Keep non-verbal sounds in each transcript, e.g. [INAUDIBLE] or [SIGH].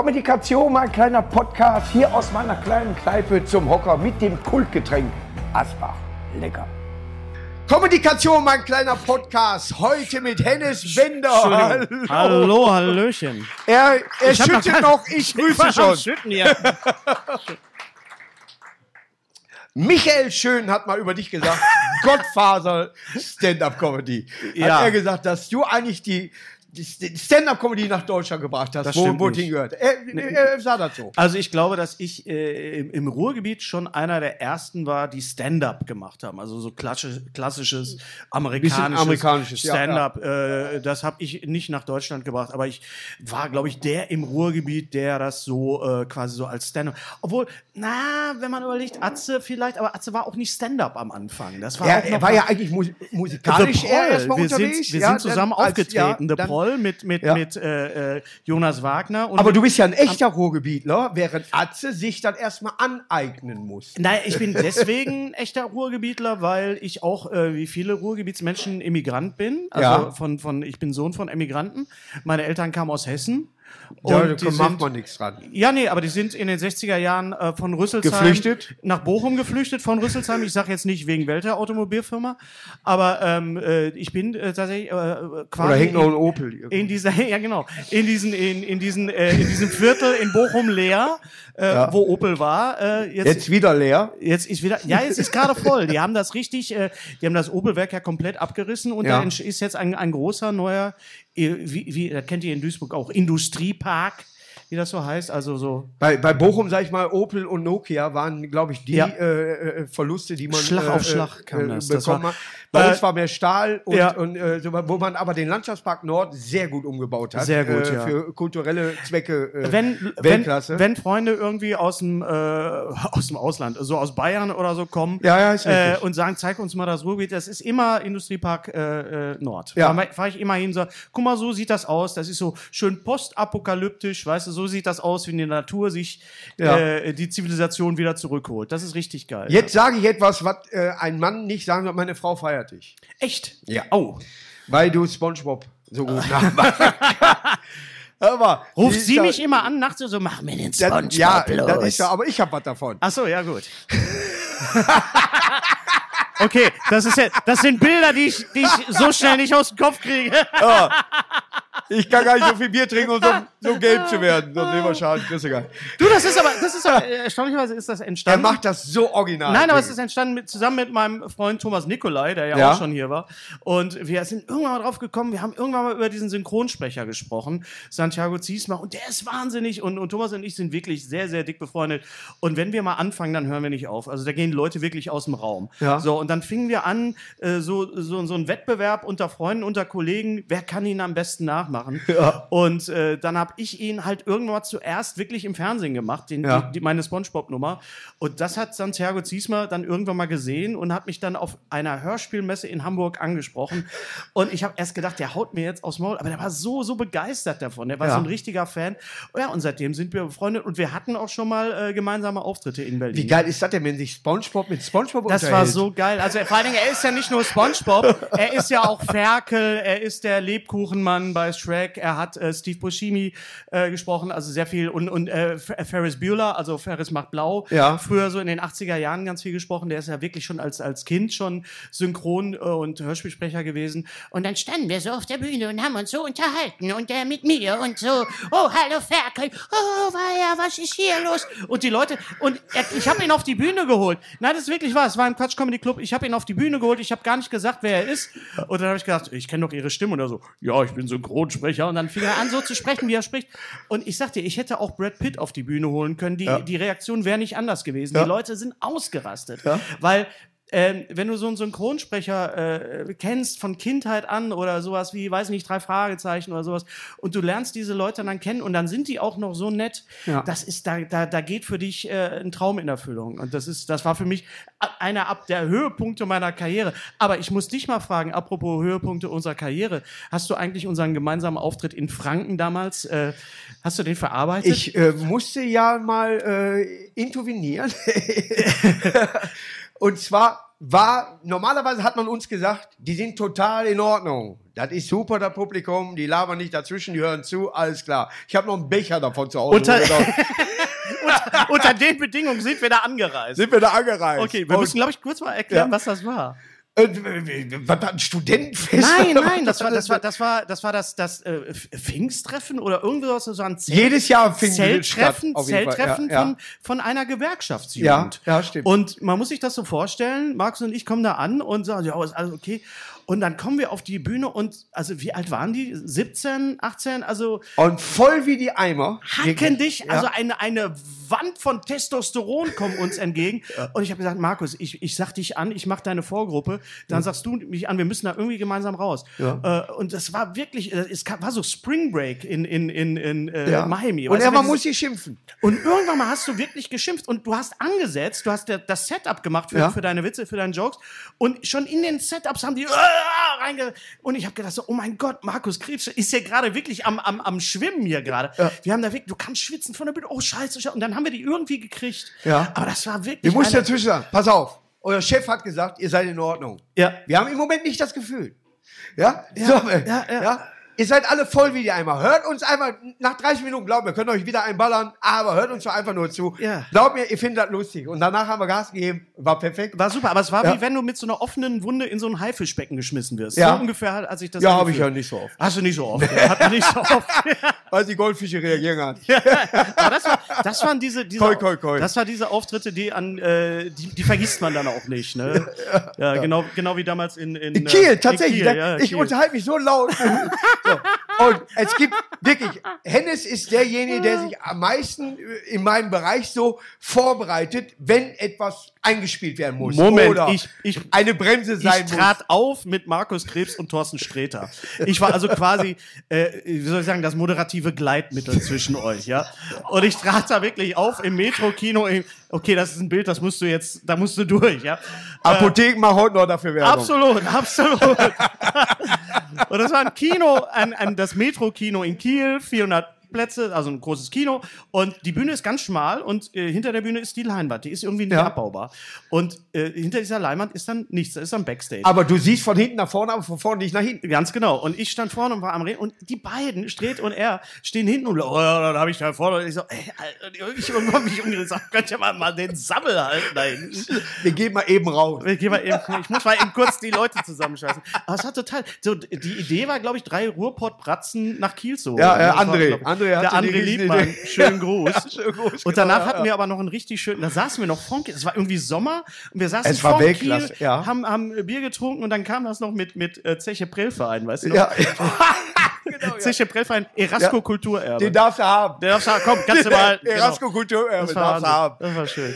Kommunikation, mein kleiner Podcast hier aus meiner kleinen Kneipe zum Hocker mit dem Kultgetränk Asbach. Lecker. Kommunikation, mein kleiner Podcast, heute mit Hennes Bender. Entschuldigung. Hallo, Hallöchen. Er, er Ich noch schüttet kein- noch, ich grüße schon. Schütten hier. [LAUGHS] Michael Schön hat mal über dich gesagt, [LAUGHS] Gottfaser Stand-Up-Comedy. Ja. Hat er gesagt, dass du eigentlich die, die Stand-Up-Comedy nach Deutschland gebracht hast, Das wo, wo es hingehört. Er, er, er sah das so. Also ich glaube, dass ich äh, im, im Ruhrgebiet schon einer der ersten war, die Stand-up gemacht haben. Also so klassisch, klassisches amerikanisches, amerikanisches, ja, Stand-up. Äh, das habe ich nicht nach Deutschland gebracht, aber ich war, glaube ich, der im Ruhrgebiet, der das so äh, quasi so als Stand-up. Obwohl, na, wenn man überlegt, Atze vielleicht, aber Atze war auch nicht Stand-up am Anfang. Das war Er, noch er war ja eigentlich mus musikalisch erstmal wir unterwegs. Sind, wir ja, sind zusammen dann als- aufgetreten. ja, The dann- Proll mit, mit, Ja. mit äh, äh, Jonas Wagner. Aber du bist ja ein echter Ruhrgebietler, während Atze sich dann erstmal aneignen muss. Nein, ich bin deswegen ein echter Ruhrgebietler, weil ich auch äh, wie viele Ruhrgebietsmenschen Immigrant bin. Also Ja. von, von, ich bin Sohn von Emigranten. Meine Eltern kamen aus Hessen. Da Und die macht sind- man nichts dran. Ja, nee, aber die sind in den 60er Jahren äh, von Rüsselsheim Geflüchtet? nach Bochum geflüchtet von Rüsselsheim. Ich sage jetzt nicht wegen welcher Automobilfirma, aber ähm, äh, ich bin äh, tatsächlich äh, quasi Oder hängt noch in- ein Opel. irgendwo. in dieser, [LAUGHS] ja genau, in diesen, in, in diesen, äh, in diesem Viertel in Bochum leer, äh, Ja. wo Opel war. Äh, jetzt, Jetzt wieder leer. jetzt ist wieder, ja, jetzt ist gerade voll. Die haben das richtig, äh, die haben das Opelwerk ja komplett abgerissen und Ja. da ist jetzt ein, ein großer neuer, wie, wie, das kennt ihr in Duisburg auch, Industriepark, wie das so heißt, also so Bei, bei Bochum, sag ich mal, Opel und Nokia waren, glaube ich, die Ja. äh, äh, Verluste, die man Schlag äh, auf Schlag kam das. Das bekommen war-. Bei uns war mehr Stahl und, ja. und äh, wo man aber den Landschaftspark Nord sehr gut umgebaut hat. Sehr gut, äh, ja. Für kulturelle Zwecke. Äh, wenn, wenn, Weltklasse. wenn Freunde irgendwie aus dem, äh, [LAUGHS] aus dem Ausland, so aus Bayern oder so kommen Ja, ja, ist äh, und sagen, zeig uns mal das Ruhrgebiet, das ist immer Industriepark äh, äh, Nord. Ja. Da fahre ich immer hin und sage, guck mal, so sieht das aus, das ist so schön postapokalyptisch, weißt du, so sieht das aus, wie die Natur sich Ja. äh, die Zivilisation wieder zurückholt. Das ist richtig geil. Jetzt sage ich etwas, was äh, ein Mann nicht sagen wird, meine Frau feiert dich. Echt? Ja. Oh. Weil du Spongebob so gut [LAUGHS] nachmachst. Hör mal, Ruft sie mich immer an, nachts so, mach mir den Das, Spongebob ja, los. das ist ja, aber ich hab was davon. Ach so, ja gut. [LAUGHS] okay, das, ist ja, das sind Bilder, die ich, die ich so schnell nicht aus dem Kopf kriege. [LAUGHS] Ich kann gar nicht so viel Bier trinken, um so, so gelb zu werden. Sonst nehmen wir Schaden, du gar nicht. Du, das ist aber, das ist aber, erstaunlicherweise ist das Er entstanden. macht das so original. Nein, aber es ist entstanden mit, zusammen mit meinem Freund Thomas Nikolai, der ja, Ja. auch schon hier war. Und wir sind irgendwann mal drauf gekommen, wir haben irgendwann mal über diesen Synchronsprecher gesprochen, Santiago Ziesma, und der ist wahnsinnig. Und, und Thomas und ich sind wirklich sehr, sehr dick befreundet. Und wenn wir mal anfangen, dann hören wir nicht auf. Also da gehen Leute wirklich aus dem Raum. Ja. So, und dann fingen wir an, äh, so, so, so ein Wettbewerb unter Freunden, unter Kollegen, wer kann ihn am besten nachmachen? [LAUGHS] Ja. Und äh, dann habe ich ihn halt irgendwann zuerst wirklich im Fernsehen gemacht, den, Ja. die, die, meine Spongebob-Nummer. Und das hat Santiago Ziesmer dann irgendwann mal gesehen und hat mich dann auf einer Hörspielmesse in Hamburg angesprochen. Und ich habe erst gedacht, der haut mir jetzt aufs Maul, aber der war so, so begeistert davon. Der war Ja. so ein richtiger Fan. Ja, und seitdem sind wir befreundet und wir hatten auch schon mal äh, gemeinsame Auftritte in Berlin. Wie geil ist das denn, wenn sich Spongebob mit Spongebob Das war unterhält? so geil. Also vor allen Dingen, er ist ja nicht nur SpongeBob, er ist ja auch Ferkel, er ist der Lebkuchenmann bei Shrek, er hat äh, Steve Buscemi äh, gesprochen, also sehr viel und, und äh, F- Ferris Bueller, also Ferris macht blau, Ja. früher so in den 80er Jahren ganz viel gesprochen, der ist ja wirklich schon als, als Kind schon Synchron- äh, und Hörspielsprecher gewesen. Und dann standen wir so auf der Bühne und haben uns so unterhalten und der mit mir und so, oh, hallo Ferkel, oh, weia, was ist hier los? Und die Leute, und er, ich habe ihn auf die Bühne geholt. Nein, das ist wirklich wahr. Es war im Quatsch Comedy Club. Ich habe ihn auf die Bühne geholt. Ich habe gar nicht gesagt, wer er ist. Und dann habe ich gesagt, ich kenne doch ihre Stimme. Und er so, ja, ich bin Synchronsprecher. Und dann fing er an, so zu sprechen, wie er spricht. Und ich sagte, ich hätte auch Brad Pitt auf die Bühne holen können. Die, die Reaktion wäre nicht anders gewesen. Ja. Die Leute sind ausgerastet. Weil ähm, wenn du so einen Synchronsprecher äh, kennst von Kindheit an oder sowas wie, weiß nicht, drei Fragezeichen oder sowas, und du lernst diese Leute dann kennen und dann sind die auch noch so nett, Ja. das ist, da, da, da geht für dich äh, ein Traum in Erfüllung. Und das ist, das war für mich einer ab der Höhepunkte meiner Karriere. Aber ich muss dich mal fragen, apropos Höhepunkte unserer Karriere, hast du eigentlich unseren gemeinsamen Auftritt in Franken damals, äh, hast du den verarbeitet? Ich äh, musste ja mal äh, intervenieren. [LAUGHS] Und zwar war, normalerweise hat man uns gesagt, die sind total in Ordnung. Das ist super, das Publikum, die labern nicht dazwischen, die hören zu, alles klar. Ich habe noch einen Becher davon zu Hause. Unter- rumgenommen. [LAUGHS] Unter den Bedingungen sind wir da angereist. sind wir da angereist. Okay, wir Und, müssen, glaube ich, kurz mal erklären, Ja. was das war. Äh, was war ein Studentenfest? Nein, [LAUGHS] nein, was das war das war das war das war das das äh, Pfingsttreffen oder irgendwas so ein Zelt, Jedes Jahr Zelttreffen, statt. Zelttreffen Ja, ja. von von einer Gewerkschaftsjugend. Ja, ja, stimmt. Und man muss sich das so vorstellen, Markus und ich kommen da an und sagen, ja, ist alles okay. Und dann kommen wir auf die Bühne und also wie alt waren die? 17, 18, also Und voll wie die Eimer. hacken dich, Ja. also eine, eine Wand von Testosteron kommt uns entgegen. [LAUGHS] Und ich habe gesagt, Markus, ich, ich sag dich an, ich mache deine Vorgruppe, dann sagst du mich an, wir müssen da irgendwie gemeinsam raus. Ja. Äh, und das war wirklich, äh, es war so Spring Break in, in, in, in äh, Ja. Miami. Und man muss sie schimpfen. und irgendwann mal hast du wirklich geschimpft und du hast angesetzt, du hast der, das Setup gemacht für, Ja. für deine Witze, für deine Jokes und schon in den Setups haben die äh, reinge und ich habe gedacht so, oh mein Gott, Markus Krebs ist ja gerade wirklich am, am, am Schwimmen hier gerade. Wir haben da wirklich, du kannst schwitzen von der Bühne, oh scheiße, scheiße. und dann haben wir die irgendwie gekriegt. Ja. Aber das war wirklich Wir mussten eine- dazwischen sagen, pass auf, euer Chef hat gesagt, ihr seid in Ordnung. Ja. Wir haben im Moment nicht das Gefühl. Ja? Ja, so, äh, ja, ja. Ihr seid alle voll wie die Eimer. Hört uns einfach, nach 30 Minuten, glaubt mir, könnt euch wieder einballern, aber hört uns doch einfach nur zu. Ja. Glaubt mir, ihr findet das lustig. Und danach haben wir Gas gegeben, war perfekt. War super, aber es war Ja. wie wenn du mit so einer offenen Wunde in so ein Haifischbecken geschmissen wirst. Ja. So ungefähr, hat- als ich das Ja, habe ich ja nicht so oft. Hast du nicht so oft. Ja, hat nicht so oft. [LAUGHS] Weil die Goldfische reagieren hat. Aber das, war, das waren diese, diese Koi, koi, koi. das war diese Auftritte, die an äh, die, die vergisst man dann auch nicht, ne? [LAUGHS] Ja, genau, genau wie damals in, in, In äh, Kiel, tatsächlich. Kiel, ne? ja, ich Kiel. unterhalte mich so laut. [LAUGHS] so. Und es gibt wirklich, Hennes ist derjenige, der sich am meisten äh, in meinem Bereich so vorbereitet, wenn etwas eingespielt werden muss. Moment, Oder ich- ich- eine Bremse sein Ich muss. trat auf mit Markus Krebs und Thorsten Sträter. Ich war also quasi, äh, wie soll ich sagen, das moderative Gleitmittel zwischen euch, ja. Und ich trat da wirklich auf im Metro-Kino. Okay, das ist ein Bild, das musst du jetzt, da musst du durch, ja. Apotheken machen heute noch dafür Werbung. Absolut, [LAUGHS] absolut. Und das war ein Kino, ein, ein, das Metro-Kino in Kiel, 400 Plätze, also ein großes Kino. Und die Bühne ist ganz schmal und äh, hinter der Bühne ist die Leinwand. Die ist irgendwie nicht Ja. abbaubar. Und äh, hinter dieser Leinwand ist dann nichts, da ist dann Backstage. Aber du siehst von hinten nach vorne, aber von vorne nicht nach hinten. Ganz genau. Und ich stand vorne und war am Reden. Und die beiden, Stret und er, stehen hinten und, oh, dann habe ich da vorne. Und ich so, ey, ich irgendwann mich umgesagt, könnt ihr mal, mal den Sammel halten da hinten. Wir gehen mal eben raus. Ich, geh mal eben, ich muss mal eben kurz die Leute zusammenscheißen. Aber es war total. So, die Idee war, glaube ich, drei Ruhrpott-Bratzen nach Kiel zu holen. Ja, äh, Das war, André. glaub André der André. Liebmann. [LAUGHS] Schönen Gruß. [LAUGHS] Schönen Gruß, Und genau, danach ja, hatten ja. wir aber noch einen richtig schönen, da saßen wir noch vorm Kiel. Es war irgendwie Sommer und wir saßen Es war vorm Kiel, ja. haben, haben Bier getrunken und dann kam das noch mit, mit äh, Zeche Prellverein, weißt du noch? Ja, [LAUGHS] genau, ja. Zeche Prellverein, Erasco Kulturerbe. Den darfst du haben. Der darf sagen, komm, kannst du mal. Erasco genau. Kulturerbe Das darfst du war, haben. das war schön.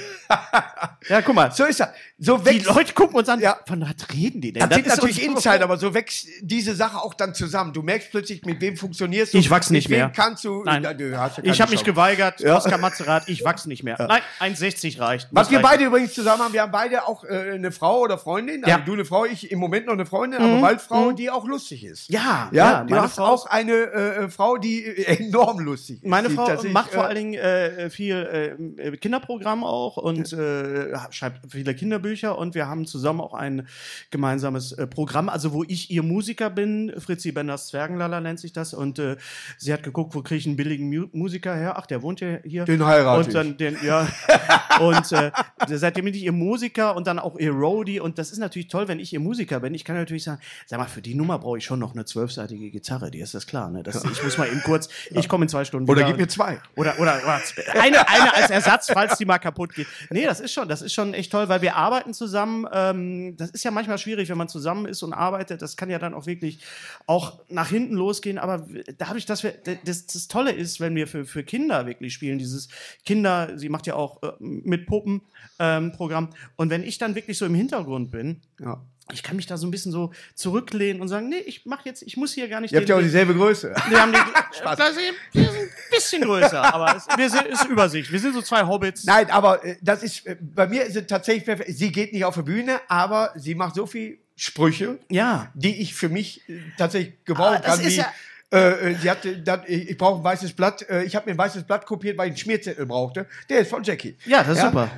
ja, guck mal. So ist er. So Die Leute gucken uns an, Ja. von was reden die denn? das sind ist natürlich Insider, aber so wächst diese Sache auch dann zusammen. Du merkst plötzlich, mit wem funktionierst du. Ich wachs nicht mit wem mehr. kannst du. Nein. Ja, du hast ja Ich habe mich geweigert, Ja. Oskar Mazerat, ich wachse nicht mehr. Nein, 1,60 reicht. Was Das wir reicht. beide übrigens zusammen haben, wir haben beide auch äh, eine Frau oder Freundin, also Ja. Mhm. du eine Frau, ich im Moment noch eine Freundin, aber bald Frau, die auch lustig ist. Ja, Ja, ja, du hast Frau auch eine äh, Frau, die äh, [LAUGHS] enorm lustig ist. Meine Frau tatsächlich, macht vor äh, allen Dingen äh, viel äh, Kinderprogramm auch und äh, schreibt viele Kinderbücher und wir haben zusammen auch ein gemeinsames äh, Programm, also wo ich ihr Musiker bin, Fritzi Benders Zwergenlala nennt sich das und äh, sie hat geguckt, wo kriege ich einen billigen Mu Musiker her? Ach, der wohnt ja hier. Den heirate Und dann den, ja. [LAUGHS] und äh, seitdem bin ich ihr Musiker und dann auch ihr Roadie und das ist natürlich toll, wenn ich ihr Musiker bin. Ich kann natürlich sagen, sag mal, für die Nummer brauche ich schon noch eine zwölfseitige Gitarre, die ist das klar, ne? Das, Ich muss mal eben kurz, ich komme in zwei Stunden Oder wieder. gib mir zwei. Oder, oder, oder eine, eine als Ersatz, falls die mal kaputt geht. Nee, das ist schon, das ist schon echt toll, weil wir arbeiten zusammen. Ähm, das ist ja manchmal schwierig, wenn man zusammen ist und arbeitet. Das kann ja dann auch wirklich auch nach hinten losgehen. Aber dadurch, dass wir, das, das Tolle ist, wenn wir für, für Kinder wirklich spielen, dieses Kinder, sie macht ja auch äh, mit Puppen ähm, Programm. Und wenn ich dann wirklich so im Hintergrund bin, Ja. ich kann mich da so ein bisschen so zurücklehnen und sagen, nee, ich mach jetzt, ich muss hier gar nicht Ihr habt ja auch dieselbe Größe. [LAUGHS] wir haben die, [LAUGHS] das ist, wir sind ein bisschen größer, aber es, wir sind, ist Übersicht. Wir sind so zwei Hobbits. Nein, aber äh, das ist, äh, bei mir ist es tatsächlich perfekt. Sie geht nicht auf die Bühne, aber sie macht so viel Sprüche, Ja. die ich für mich äh, tatsächlich gebrauchen Ah, das kann. Wie, ja- äh, äh, sie hatte, dat, ich ich brauche ein weißes Blatt. Äh, ich habe mir ein weißes Blatt kopiert, weil ich einen Schmierzettel brauchte. Der ist von Jackie. Ja, das ist super.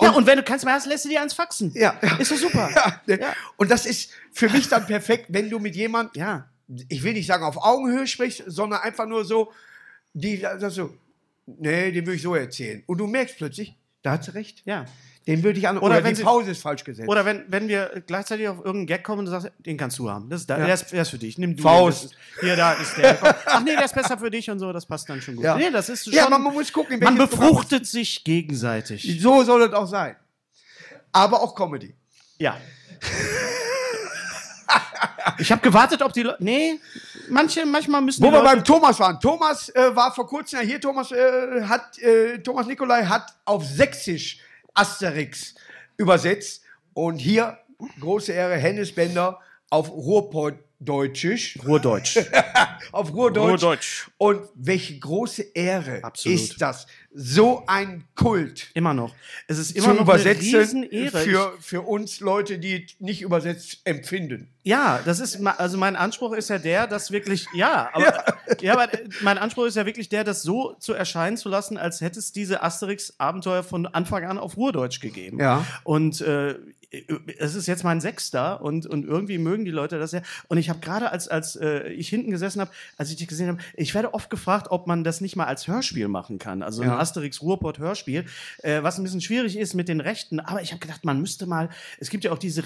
Ja, und wenn du mehr hast, lässt du dir eins faxen. Ja, ja. Ist doch super. [LAUGHS] Ja, ne? Ja. Und das ist für mich dann perfekt, wenn du mit jemand, Ja. ich will nicht sagen auf Augenhöhe sprichst, sondern einfach nur so, die das so, nee, den würde ich so erzählen. Und du merkst plötzlich, da hat sie recht. Ja. Den würde ich an. Oder Oder, wenn die sie- Pause ist falsch gesetzt. Oder wenn, wenn wir gleichzeitig auf irgendeinen Gag kommen und du sagst, den kannst du haben. Das ist, da, Ja. der, ist, der ist für dich. Nimm du Faust. hier, da ist der. Ach nee, der ist besser für dich und so, das passt dann schon gut. Ja. Nee, das ist schon, ja, man, muss gucken, man befruchtet sich gegenseitig. So soll es auch sein. Aber auch Comedy. Ja. Ich habe gewartet, ob die Leute. Nee, manche, manchmal müssen Wo wir beim Thomas waren. Thomas äh, war vor kurzem ja hier. Thomas äh, hat, äh, Thomas Nikolai hat auf Sächsisch Asterix übersetzt. Und hier, große Ehre, Hennes Bender auf Ruhrpott-Deutschisch. Ruhrdeutsch. [LAUGHS] auf Ruhrdeutsch. Ruhrdeutsch. Und welche große Ehre Absolut. ist das, so ein Kult Immer noch. Es ist immer zu noch übersetzen eine Riesenehre. für, für uns Leute, die nicht übersetzt empfinden. Ja, das ist, also mein Anspruch ist ja der, das wirklich, ja, aber, ja. aber mein Anspruch ist ja wirklich der, das so zu erscheinen zu lassen, als hätte es diese Asterix-Abenteuer von Anfang an auf Ruhrdeutsch gegeben. Ja. Und äh, es ist jetzt mein Sechster und, und irgendwie mögen die Leute das ja. Und ich habe gerade, als, als äh, ich hinten gesessen habe, als ich dich gesehen habe, ich werde oft gefragt, ob man das nicht mal als Hörspiel machen kann. Also ein Ja. Asterix Ruhrpott Hörspiel, äh, was ein bisschen schwierig ist mit den Rechten. Aber ich habe gedacht, man müsste mal, es gibt ja auch diese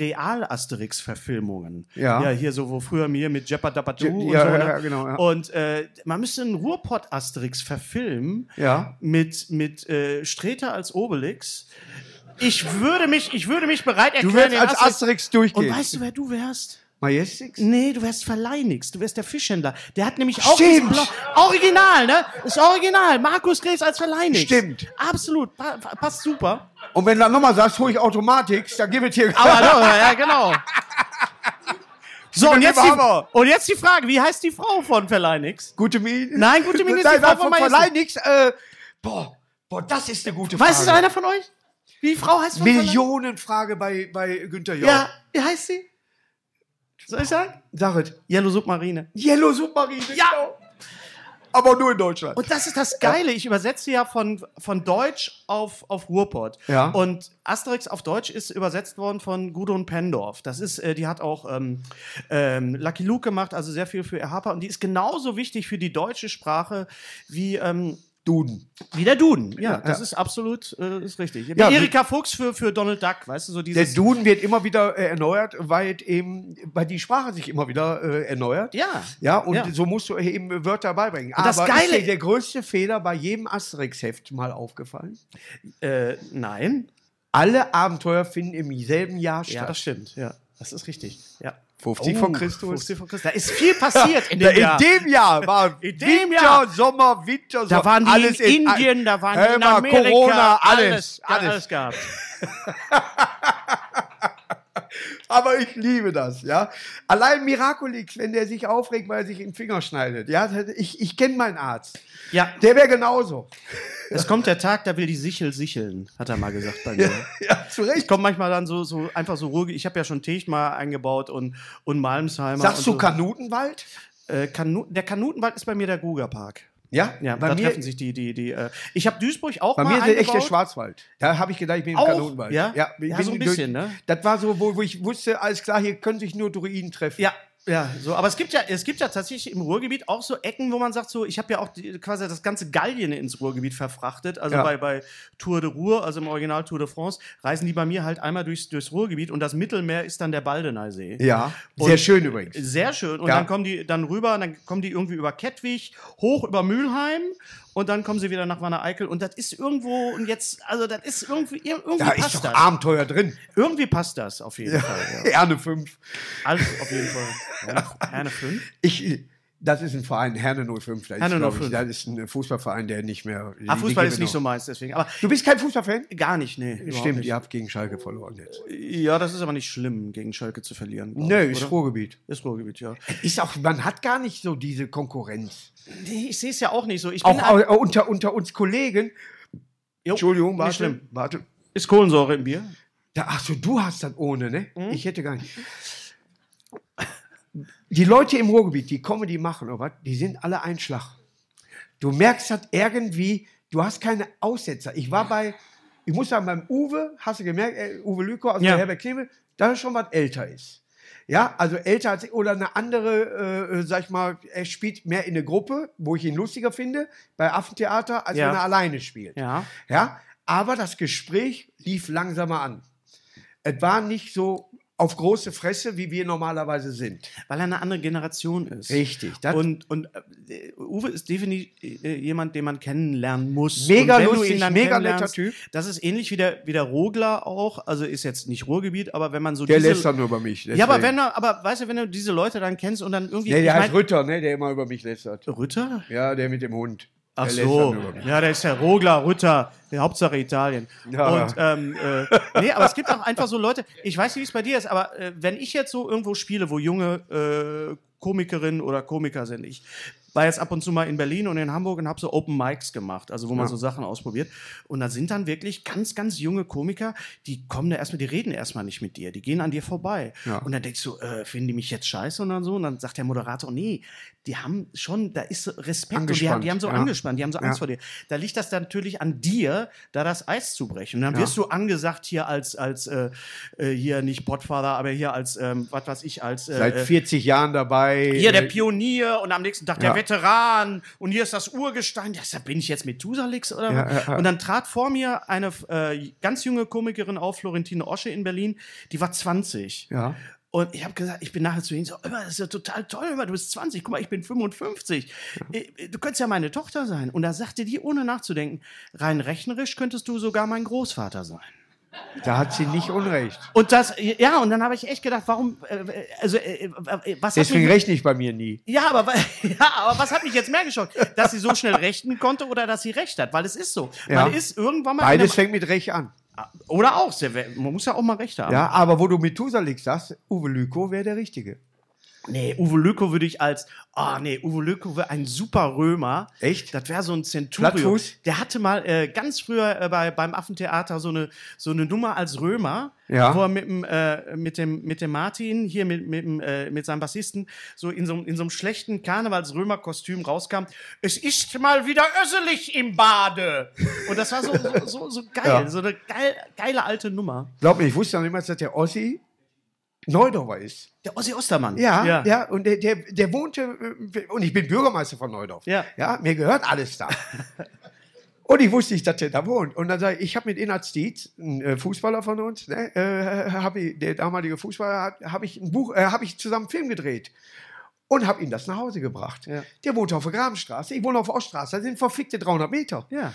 Real-Asterix-Verfilmungen. Ja. Ja, hier so, wo früher mir mit Jepperdabadu Je- und ja, so. ja, ne? ja, genau, ja. Und äh, man müsste einen Ruhrpott-Asterix verfilmen Ja. mit, mit äh, Streter als Obelix. Ich würde mich, ich würde mich bereit erklären, Du wirst den als Asterix Und durchgehen. weißt du, wer du wärst? Majestix? Nee, du wärst Verleinix, du wärst der Fischhändler. Der hat nämlich auch Stimmt. diesen Blau- Original, ne? Das Original. Markus Krebs als Verleinix. Stimmt. Absolut, pa pa- passt super. Und wenn du dann nochmal sagst, hol ich Automatik, dann gib es hier. Aber [LAUGHS] hallo, ja, genau. [LAUGHS] So, und jetzt, die, und jetzt die Frage, wie heißt die Frau von Verleinix? Gute Miene? Nein, gute Miene ist die Frau von von Majestix. Verleih nix. Äh, boah, boah, das ist eine gute Frage. Weiß es einer von euch? Wie die Frau heißt? Millionenfrage bei, bei Günther Jauch. Ja, wie heißt sie? Soll ich sagen? Sag es. Yellow Submarine. Yellow Submarine. Ja. genau. Aber nur in Deutschland. Und das ist das Geile. Ich übersetze ja von, von Deutsch auf, auf Ruhrpott. Ja. Und Asterix auf Deutsch ist übersetzt worden von Gudrun Pendorf. Das ist, äh, die hat auch ähm, ähm, Lucky Luke gemacht, also sehr viel für Erhapa. Und die ist genauso wichtig für die deutsche Sprache wie, ähm, Duden. wie der Duden. Ja, Ja, das ja. ist absolut äh, ist richtig. Ja, Erika Fuchs für, für Donald Duck, weißt du, so Der dieses. Duden wird immer wieder äh, erneuert, weil eben, weil die Sprache sich immer wieder äh, erneuert. Ja. Ja, und Ja. so musst du eben Wörter beibringen. Und das Aber Geile- ist dir der größte Fehler bei jedem Asterix-Heft mal aufgefallen? Äh, nein. Alle Abenteuer finden im selben Jahr Ja, statt. das stimmt. Ja, das ist richtig. Ja. 50 vor Christus. 50 vor Christus. Da ist viel passiert in [LAUGHS] dem in Jahr. dem Jahr war In dem Winter, Jahr. Sommer, Winter, Sommer. Da waren die alles in Indien, da waren die in Amerika. Corona, alles, alles, alles. alles gehabt. [LAUGHS] Aber ich liebe das, ja. Allein Miraculix, wenn der sich aufregt, weil er sich den Finger schneidet. Ja, ich, ich kenne meinen Arzt. Ja, Der wäre genauso. es kommt der Tag, da will die Sichel sicheln, hat er mal gesagt bei [LAUGHS] mir. Ja, zu Ich Recht. komme manchmal dann so, so einfach so ruhig. Ich habe ja schon Techt mal eingebaut und, und Malmsheimer. Sagst du und so. Kanutenwald? Äh, Kanu der Kanutenwald ist bei mir der Guga-Park. Ja, Ja, da mir, treffen sich die, die, die. Äh, ich habe Duisburg auch bei mal mir ist der echt der eingebaut. Schwarzwald. Da habe ich gedacht, ich bin im Auch? Kanutenwald. Ja? ja, Ja, so ein durch- bisschen, ne? Das war so, wo, wo ich wusste, alles klar, hier können sich nur Druiden treffen. Ja, ja, so. Aber es gibt ja, es gibt ja tatsächlich im Ruhrgebiet auch so Ecken, wo man sagt, so, ich habe ja auch die, quasi das ganze Gallien ins Ruhrgebiet verfrachtet. Also Ja. bei, bei Tour de Ruhr, also im Original Tour de France, reisen die bei mir halt einmal durchs, durchs Ruhrgebiet und das Mittelmeer ist dann der Baldeneysee. Ja, sehr Und- schön übrigens. Sehr schön. Und Ja. dann kommen die dann rüber, dann kommen die irgendwie über Kettwig, hoch über Mülheim und dann kommen sie wieder nach Wanne Eickel. Und das ist irgendwo, und jetzt, also das ist irgendwie, irgendwie Da ist passt doch das. Abenteuer drin. Irgendwie passt das auf jeden Fall. Ja. [LAUGHS] Erne 5. Alles auf jeden Fall. Herne, Herne 5. Ich, das ist ein Verein, Herne 05. Das ist, Herne glaub ich, 05. das ist ein Fußballverein, der nicht mehr. Ah, Fußball ist geben nicht so noch. meins, deswegen. Aber Du bist kein Fußballfan? gar nicht, nee. Stimmt, nicht. ihr habt gegen Schalke verloren jetzt. Ja, das ist aber nicht schlimm, gegen Schalke zu verlieren. Nö, ich, ist? Ruhrgebiet. Ist Ruhrgebiet, ja. Ist auch, man hat gar nicht so diese Konkurrenz. Nee, ich sehe es ja auch nicht so. Ich bin Auch ein- au- unter, unter uns Kollegen. Jo, Entschuldigung, warte. schlimm. Warte. Ist Kohlensäure im Bier? Da, ach so, du hast das ohne, ne? Mhm. Ich hätte gar nicht. Die Leute im Ruhrgebiet, die Comedy machen, oder was? Die sind alle ein Schlag. Du merkst das irgendwie, du hast keine Aussetzer. Ich war bei ich muss sagen, beim Uwe, hast du gemerkt, äh, Uwe Lüko, also Ja. der Herbert Knebel, da schon was älter ist. Ja, also älter als oder eine andere, äh, äh, sag ich mal, er spielt mehr in der Gruppe, wo ich ihn lustiger finde, bei Affentheater, als Ja. wenn er alleine spielt. Ja. Ja, aber das Gespräch lief langsamer an. Es war nicht so auf große Fresse, wie wir normalerweise sind. Weil er eine andere Generation ist. Richtig. Das Und, und äh, Uwe ist definitiv äh, jemand, den man kennenlernen muss. Mega lustig, mega netter Typ. Das ist ähnlich wie der, wie der Rogler auch. Also ist jetzt nicht Ruhrgebiet, aber wenn man so der diese... lässt dann nur über mich. ja, aber deswegen. wenn du, aber weißt du, wenn du diese Leute dann kennst und dann irgendwie... Nee, der heißt mein- Rütter, ne, der immer über mich lästert. Rütter? Ja, der mit dem Hund. Ach der so, ja, der ist der Rogler, Rütter, der Hauptsache Italien. Ja. Und ähm, äh, nee, aber es gibt auch einfach so Leute, ich weiß nicht, wie es bei dir ist, aber äh, wenn ich jetzt so irgendwo spiele, wo junge äh, Komikerinnen oder Komiker sind, ich war jetzt ab und zu mal in Berlin und in Hamburg und habe so Open Mics gemacht, also wo man Ja. so Sachen ausprobiert. Und da sind dann wirklich ganz, ganz junge Komiker, die kommen da erstmal, die reden erstmal nicht mit dir, die gehen an dir vorbei. Ja. Und dann denkst du, äh, finden die mich jetzt scheiße und dann so? Und dann sagt der Moderator, nee, die haben schon, da ist Respekt und die haben, die haben so ja. angespannt, die haben so Angst vor dir. Da liegt das dann natürlich an dir, da das Eis zu brechen. Und dann wirst du angesagt hier als, als äh, äh, hier nicht Podfather, aber hier als, ähm, was weiß ich, als äh, Seit äh, 40 Jahren dabei. hier der Äh, Pionier und am nächsten Tag der Veteran und hier ist das Urgestein. Ja, bin ich jetzt Methusalix oder Ja, was? ja, ja. Und dann trat vor mir eine äh, ganz junge Komikerin auf, Florentine Osche in Berlin, die war 20. Ja. Und ich habe gesagt, ich bin nachher zu ihnen so, "Immer, das ist ja total toll, immer, du bist 20, guck mal, ich bin 55. Äh, Du könntest ja meine Tochter sein. Und da sagte die, ohne nachzudenken, rein rechnerisch könntest du sogar mein Großvater sein. Da hat sie nicht Unrecht. Und das, ja, und dann habe ich echt gedacht, warum, äh, also, äh, äh, was hat Deswegen mich, rechne ich bei mir nie. ja, aber, [LAUGHS] ja, aber was hat mich jetzt mehr geschockt? Dass sie so schnell rechten konnte oder dass sie recht hat? Weil es ist so. Ja. Man ist irgendwann mal. Beides fängt mit Rech an. oder auch. Man muss ja auch mal recht haben. Ja, aber wo du Methusalix sagst, Uwe Lüko wäre der Richtige. Nee, Uwe Lüko würde ich als, ah nee, Uwe Lüko wäre ein super Römer. Echt? Das wäre so ein Centurio. Plattfuß? Der hatte mal äh, ganz früher äh, bei, beim Affentheater so eine, so eine Nummer als Römer, Ja. wo er mit dem, äh, mit dem, mit dem Martin, hier mit, mit, dem, äh, mit seinem Bassisten, so in so, einem- in so einem schlechten Karnevals-Römer-Kostüm rauskam. Es ist mal wieder össelig im Bade. Und das war so, so, so, so geil, Ja. so eine geil, geile alte Nummer. Glaub mir, ich wusste noch niemals, dass der Ossi Neudorfer ist. Der Ossi Ostermann. Ja, ja, und der, der, der wohnte, äh, und ich bin Bürgermeister von Neudorf. Ja. ja mir gehört alles da. [LAUGHS] und ich wusste nicht, dass der da wohnt. Und dann sage ich, ich habe mit Inhard Stietz, ein äh, Fußballer von uns, ne, äh, hab ich, der damalige Fußballer, habe ich ein Buch, äh, habe ich zusammen einen Film gedreht. Und habe ihm das nach Hause gebracht. Ja. Der wohnt auf der Grabenstraße, ich wohne auf der Oststraße, das sind verfickte 300 Meter. Ja.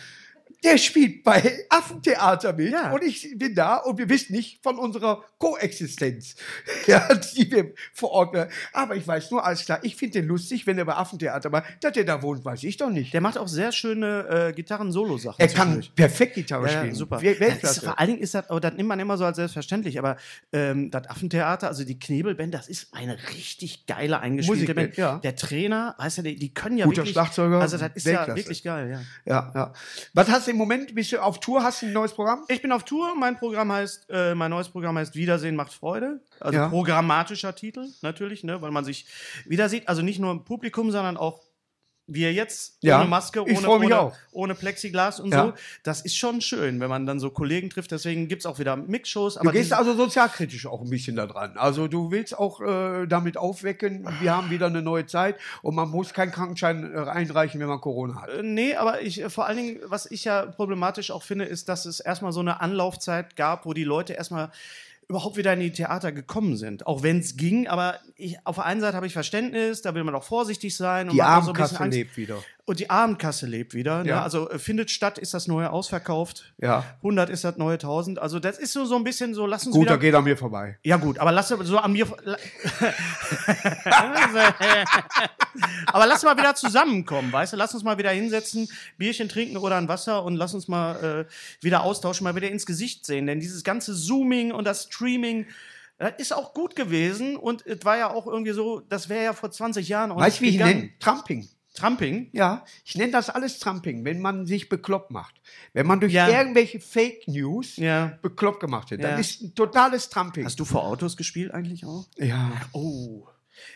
Der spielt bei Affentheater mit Ja. und ich bin da und wir wissen nicht von unserer Koexistenz, [LAUGHS] ja, die wir vor Ort. Aber ich weiß nur, alles klar, ich finde den lustig, wenn er bei Affentheater war. Dass der da wohnt, weiß ich doch nicht. Der macht auch sehr schöne äh, Gitarren-Solo-Sachen. er kann perfekt Gitarre Ja, ja, spielen. super. Wel- Das ist, Weltklasse. vor allen Dingen ist das, aber das nimmt man immer so als selbstverständlich, aber ähm, das Affentheater, also die Knebelband, das ist eine richtig geile eingespielte Musikband, Band. ja. Der Trainer, weißt du, die, die können ja Guter wirklich... Schlagzeuger, Also das ist ja Weltklasse. wirklich geil, ja. Ja, ja. Was hast du im Moment? Bist du auf Tour? Hast du ein neues Programm? Ich bin auf Tour, mein Programm heißt, äh, mein neues Programm heißt Wiedersehen macht Freude. Also Ja. programmatischer Titel, natürlich, ne, weil man sich wieder sieht, also nicht nur im Publikum, sondern auch wir jetzt Ja, ohne Maske, ohne, ohne, ohne Plexiglas und Ja. so. Das ist schon schön, wenn man dann so Kollegen trifft. Deswegen gibt es auch wieder Mixshows. Du gehst also sozialkritisch auch ein bisschen da dran. Also du willst auch äh, damit aufwecken, wir haben wieder eine neue Zeit und man muss keinen Krankenschein äh, einreichen, wenn man Corona hat. Äh, Nee, aber ich äh, vor allen Dingen, was ich ja problematisch auch finde, ist, dass es erstmal so eine Anlaufzeit gab, wo die Leute erstmal überhaupt wieder in die Theater gekommen sind. Auch wenn es ging, aber ich, auf der einen Seite habe ich Verständnis, da will man auch vorsichtig sein. Und Die auch so lebt wieder. Und die Abendkasse lebt wieder. Ne? Ja. Also äh, findet statt, ist das neue ausverkauft. Ja. 100 ist das neue 1000. Also das ist so, so ein bisschen so, lass uns Gut, da wieder... geht er mir vorbei. Ja gut, aber lass so an mir. [LAUGHS] aber lass mal wieder zusammenkommen, weißt du? Lass uns mal wieder hinsetzen, Bierchen trinken oder ein Wasser und lass uns mal äh, wieder austauschen, mal wieder ins Gesicht sehen. Denn dieses ganze Zooming und das Streaming, das ist auch gut gewesen und es war ja auch irgendwie so, das wäre ja vor 20 Jahren auch Weißt du, wie nicht ich nenne? Tramping. Tramping. Ja, ich nenne das alles Tramping, wenn man sich bekloppt macht. Wenn man durch Ja. irgendwelche Fake News Ja. bekloppt gemacht wird, Ja. dann ist ein totales Tramping. Hast du vor Autos gespielt eigentlich auch? ja. Oh.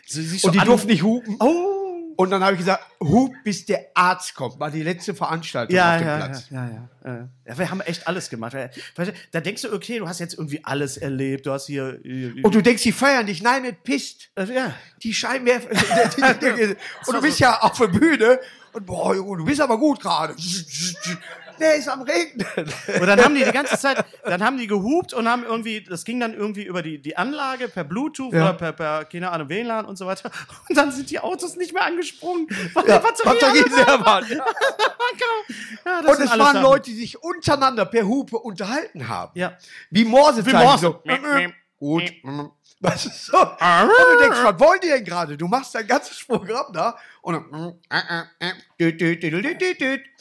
Sie- siehst Und die durften nicht hupen. Oh. Und dann habe ich gesagt, hup, bis der Arzt kommt. War die letzte Veranstaltung Ja, auf dem ja, Platz. ja, ja, ja. ja. Wir haben echt alles gemacht. Da denkst du, okay, du hast jetzt irgendwie alles erlebt. Du hast hier. äh, Und du denkst, die feiern dich. Nein, es pisst. äh, ja. Die Scheinwerfer. [LAUGHS] [LAUGHS] und du bist ja auf der Bühne. Und boah, du bist aber gut gerade. Der ist am Regnen. Und dann haben die die ganze Zeit, dann haben die gehupt und haben irgendwie, das ging dann irgendwie über die, die Anlage per Bluetooth Ja. oder per, per, keine Ahnung, WLAN und so weiter. Und dann sind die Autos nicht mehr angesprungen, weil Ja, war. leer waren. [LAUGHS] genau. Ja, das Und es waren Sachen. Leute, die sich untereinander per Hupe unterhalten haben. Ja. Wie Morsezeichen. Wie Morse. So. Gut. Was ist so? Und du denkst, was wollen die denn gerade? Du machst dein ganzes Programm da und dann.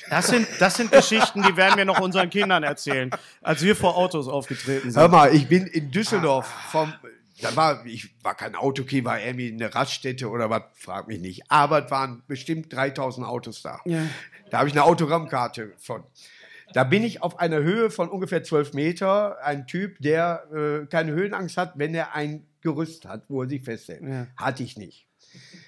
Das sind, das sind Geschichten, die werden wir noch unseren Kindern erzählen, als wir vor Autos aufgetreten Hör sind. mal, ich bin in Düsseldorf vom. Da war, ich war kein Autokey, war irgendwie eine Raststätte oder was, frag mich nicht. Aber es waren bestimmt 3000 Autos da. Ja. Da habe ich eine Autogrammkarte von. Da bin ich auf einer Höhe von ungefähr 12 Meter. Ein Typ, der äh, keine Höhenangst hat, wenn er ein Gerüst hat, wo er sich festhält. Ja. Hatte ich nicht.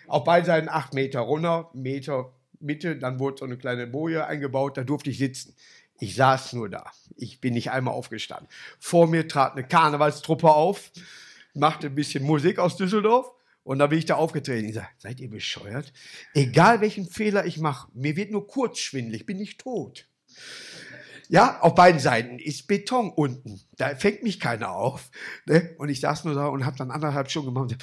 Auf beiden Seiten 8 Meter runter, Meter Mitte, dann wurde so eine kleine Boje eingebaut, da durfte ich sitzen. Ich saß nur da. Ich bin nicht einmal aufgestanden. Vor mir trat eine Karnevalstruppe auf, machte ein bisschen Musik aus Düsseldorf. Und da bin ich da aufgetreten. Ich sage, seid ihr bescheuert? Egal welchen Fehler ich mache, mir wird nur kurz schwindelig, bin ich tot. Ja, auf beiden Seiten ist Beton unten. Da fängt mich keiner auf. Ne? Und ich saß nur da und habe dann anderthalb Stunden gemacht.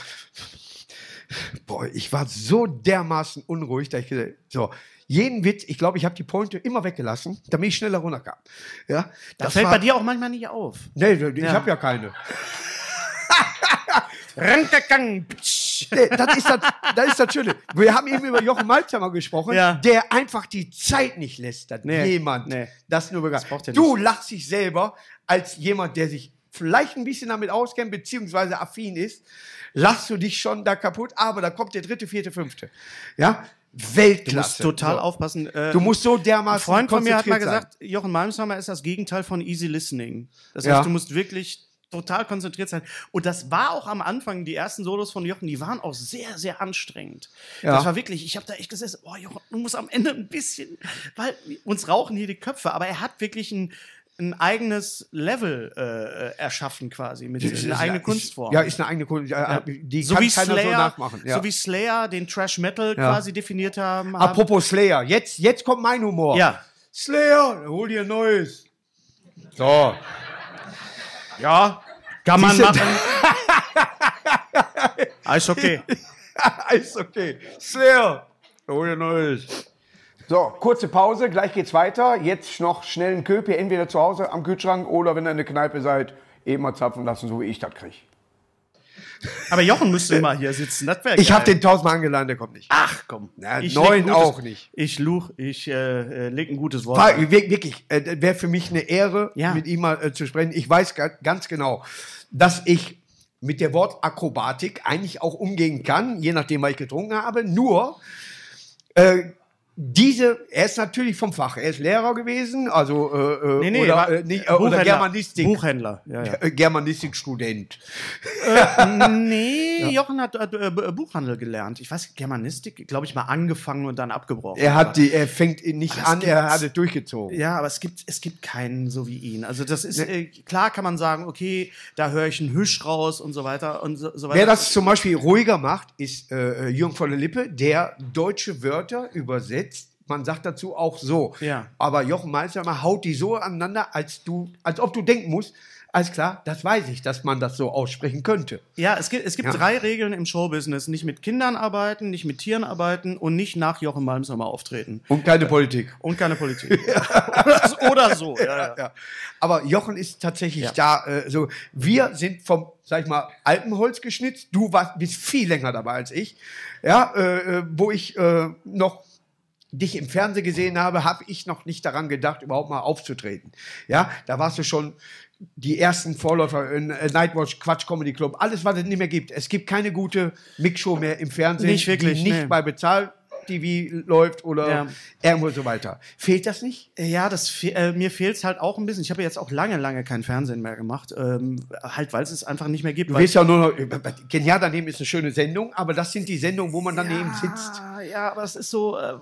Boah, ich war so dermaßen unruhig, dass ich gesagt so, jeden Witz, ich glaube, ich habe die Pointe immer weggelassen, damit ich schneller runterkam. Ja, Das fällt bei dir auch manchmal nicht auf. Nee, ich Ja. habe ja keine. [LAUGHS] Das, ist das, das ist das Schöne. Wir haben eben über Jochen Malzhammer gesprochen, Ja. der einfach die Zeit nicht lässt, dass Nee, jemand nee. das nur er Du nicht. lachst dich selber als jemand, der sich vielleicht ein bisschen damit auskennt, beziehungsweise affin ist, lachst du dich schon da kaputt, aber da kommt der dritte, vierte, fünfte. Ja? Du Weltklasse. musst total So. aufpassen. Äh, Du musst so ein dermaßen Freund von mir hat mal sein. gesagt, Jochen Malmsheimer ist das Gegenteil von easy listening. Das Ja. heißt, du musst wirklich total konzentriert sein. Und das war auch am Anfang, die ersten Solos von Jochen, die waren auch sehr, sehr anstrengend. Ja. Das war wirklich, ich habe da echt gesessen, oh Jochen, du musst am Ende ein bisschen, weil uns rauchen hier die Köpfe, aber er hat wirklich ein, ein eigenes Level äh, erschaffen quasi, mit ist eine eigene ist- Kunstform. Ja, ist eine eigene Kunst. Ja. Die so kann wie keiner Slayer, so nachmachen. Ja. so wie Slayer den Trash Metal Ja. quasi definiert haben. haben Apropos Slayer, jetzt, jetzt kommt mein Humor. Ja. Slayer, hol dir ein neues. So. Ja, kann man machen. [LAUGHS] Alles okay. [LAUGHS] ist okay. Dir ein neues. So, kurze Pause, gleich geht's weiter. Jetzt noch schnell einen Köpi, entweder zu Hause am Kühlschrank oder wenn ihr in der Kneipe seid, eben mal zapfen lassen, so wie ich das kriege. Aber Jochen müsste mal hier sitzen. Das wäre Ich habe den tausendmal eingeladen, der kommt nicht. Ach komm. Na, Ich neun gutes- auch nicht. Ich luch, ich äh, äh, leg ein gutes Wort. War, wirklich, äh, wäre für mich eine Ehre, Ja. mit ihm mal äh, zu sprechen. Ich weiß ga- ganz genau, dass ich mit der Wortakrobatik eigentlich auch umgehen kann, je nachdem, was ich getrunken habe. Nur, äh, diese, er ist natürlich vom Fach. Er ist Lehrer gewesen, also äh, Nee, nee, oder, äh, nicht, äh, oder Buchhändler. Germanistik. Buchhändler. Ja, ja. äh, Germanistikstudent. Nee, Jochen hat äh, äh, Buchhandel gelernt. Ich weiß, Germanistik, glaube ich, mal angefangen und dann abgebrochen. Er hat die, er fängt nicht an, er hat es durchgezogen. Ja, aber es gibt, es gibt keinen so wie ihn. Also das ist, äh, klar kann man sagen, okay, da höre ich einen Hüsch raus und so weiter und so, so weiter. Wer das zum Beispiel ruhiger macht, ist äh, Jürgen von der Lippe, der deutsche Wörter übersetzt. Man sagt dazu auch so. Ja. Aber Jochen Meister haut die so aneinander, als, du, als ob du denken musst, alles klar, das weiß ich, dass man das so aussprechen könnte. Ja, es gibt, es gibt Ja. drei Regeln im Showbusiness. Nicht mit Kindern arbeiten, nicht mit Tieren arbeiten und nicht nach Jochen Malmsheimer auftreten. Und keine Politik. Und keine Politik. [LAUGHS] oder, so- oder so. Ja, ja. Ja. Aber Jochen ist tatsächlich Ja. da äh, so. Wir sind vom, sag ich mal, Alpenholz geschnitzt. Du warst, bist viel länger dabei als ich. Ja, äh, äh, wo ich äh, noch dich im Fernsehen gesehen habe, habe ich noch nicht daran gedacht, überhaupt mal aufzutreten. Ja, da warst du schon die ersten Vorläufer in äh, Nightwatch, Quatsch Comedy Club, alles, was es nicht mehr gibt. Es gibt keine gute Mixshow mehr im Fernsehen, Nicht wirklich, die nicht nee. bei Bezahl TV läuft oder Ja. irgendwo so weiter. Fehlt das nicht? Ja, das äh, mir fehlt es halt auch ein bisschen. Ich habe jetzt auch lange, lange kein Fernsehen mehr gemacht. Ähm, halt, weil es es einfach nicht mehr gibt. Du weißt ja nur noch, genial daneben ist eine schöne Sendung, aber das sind die Sendungen, wo man daneben sitzt. Ah, ja, aber es ist so, äh,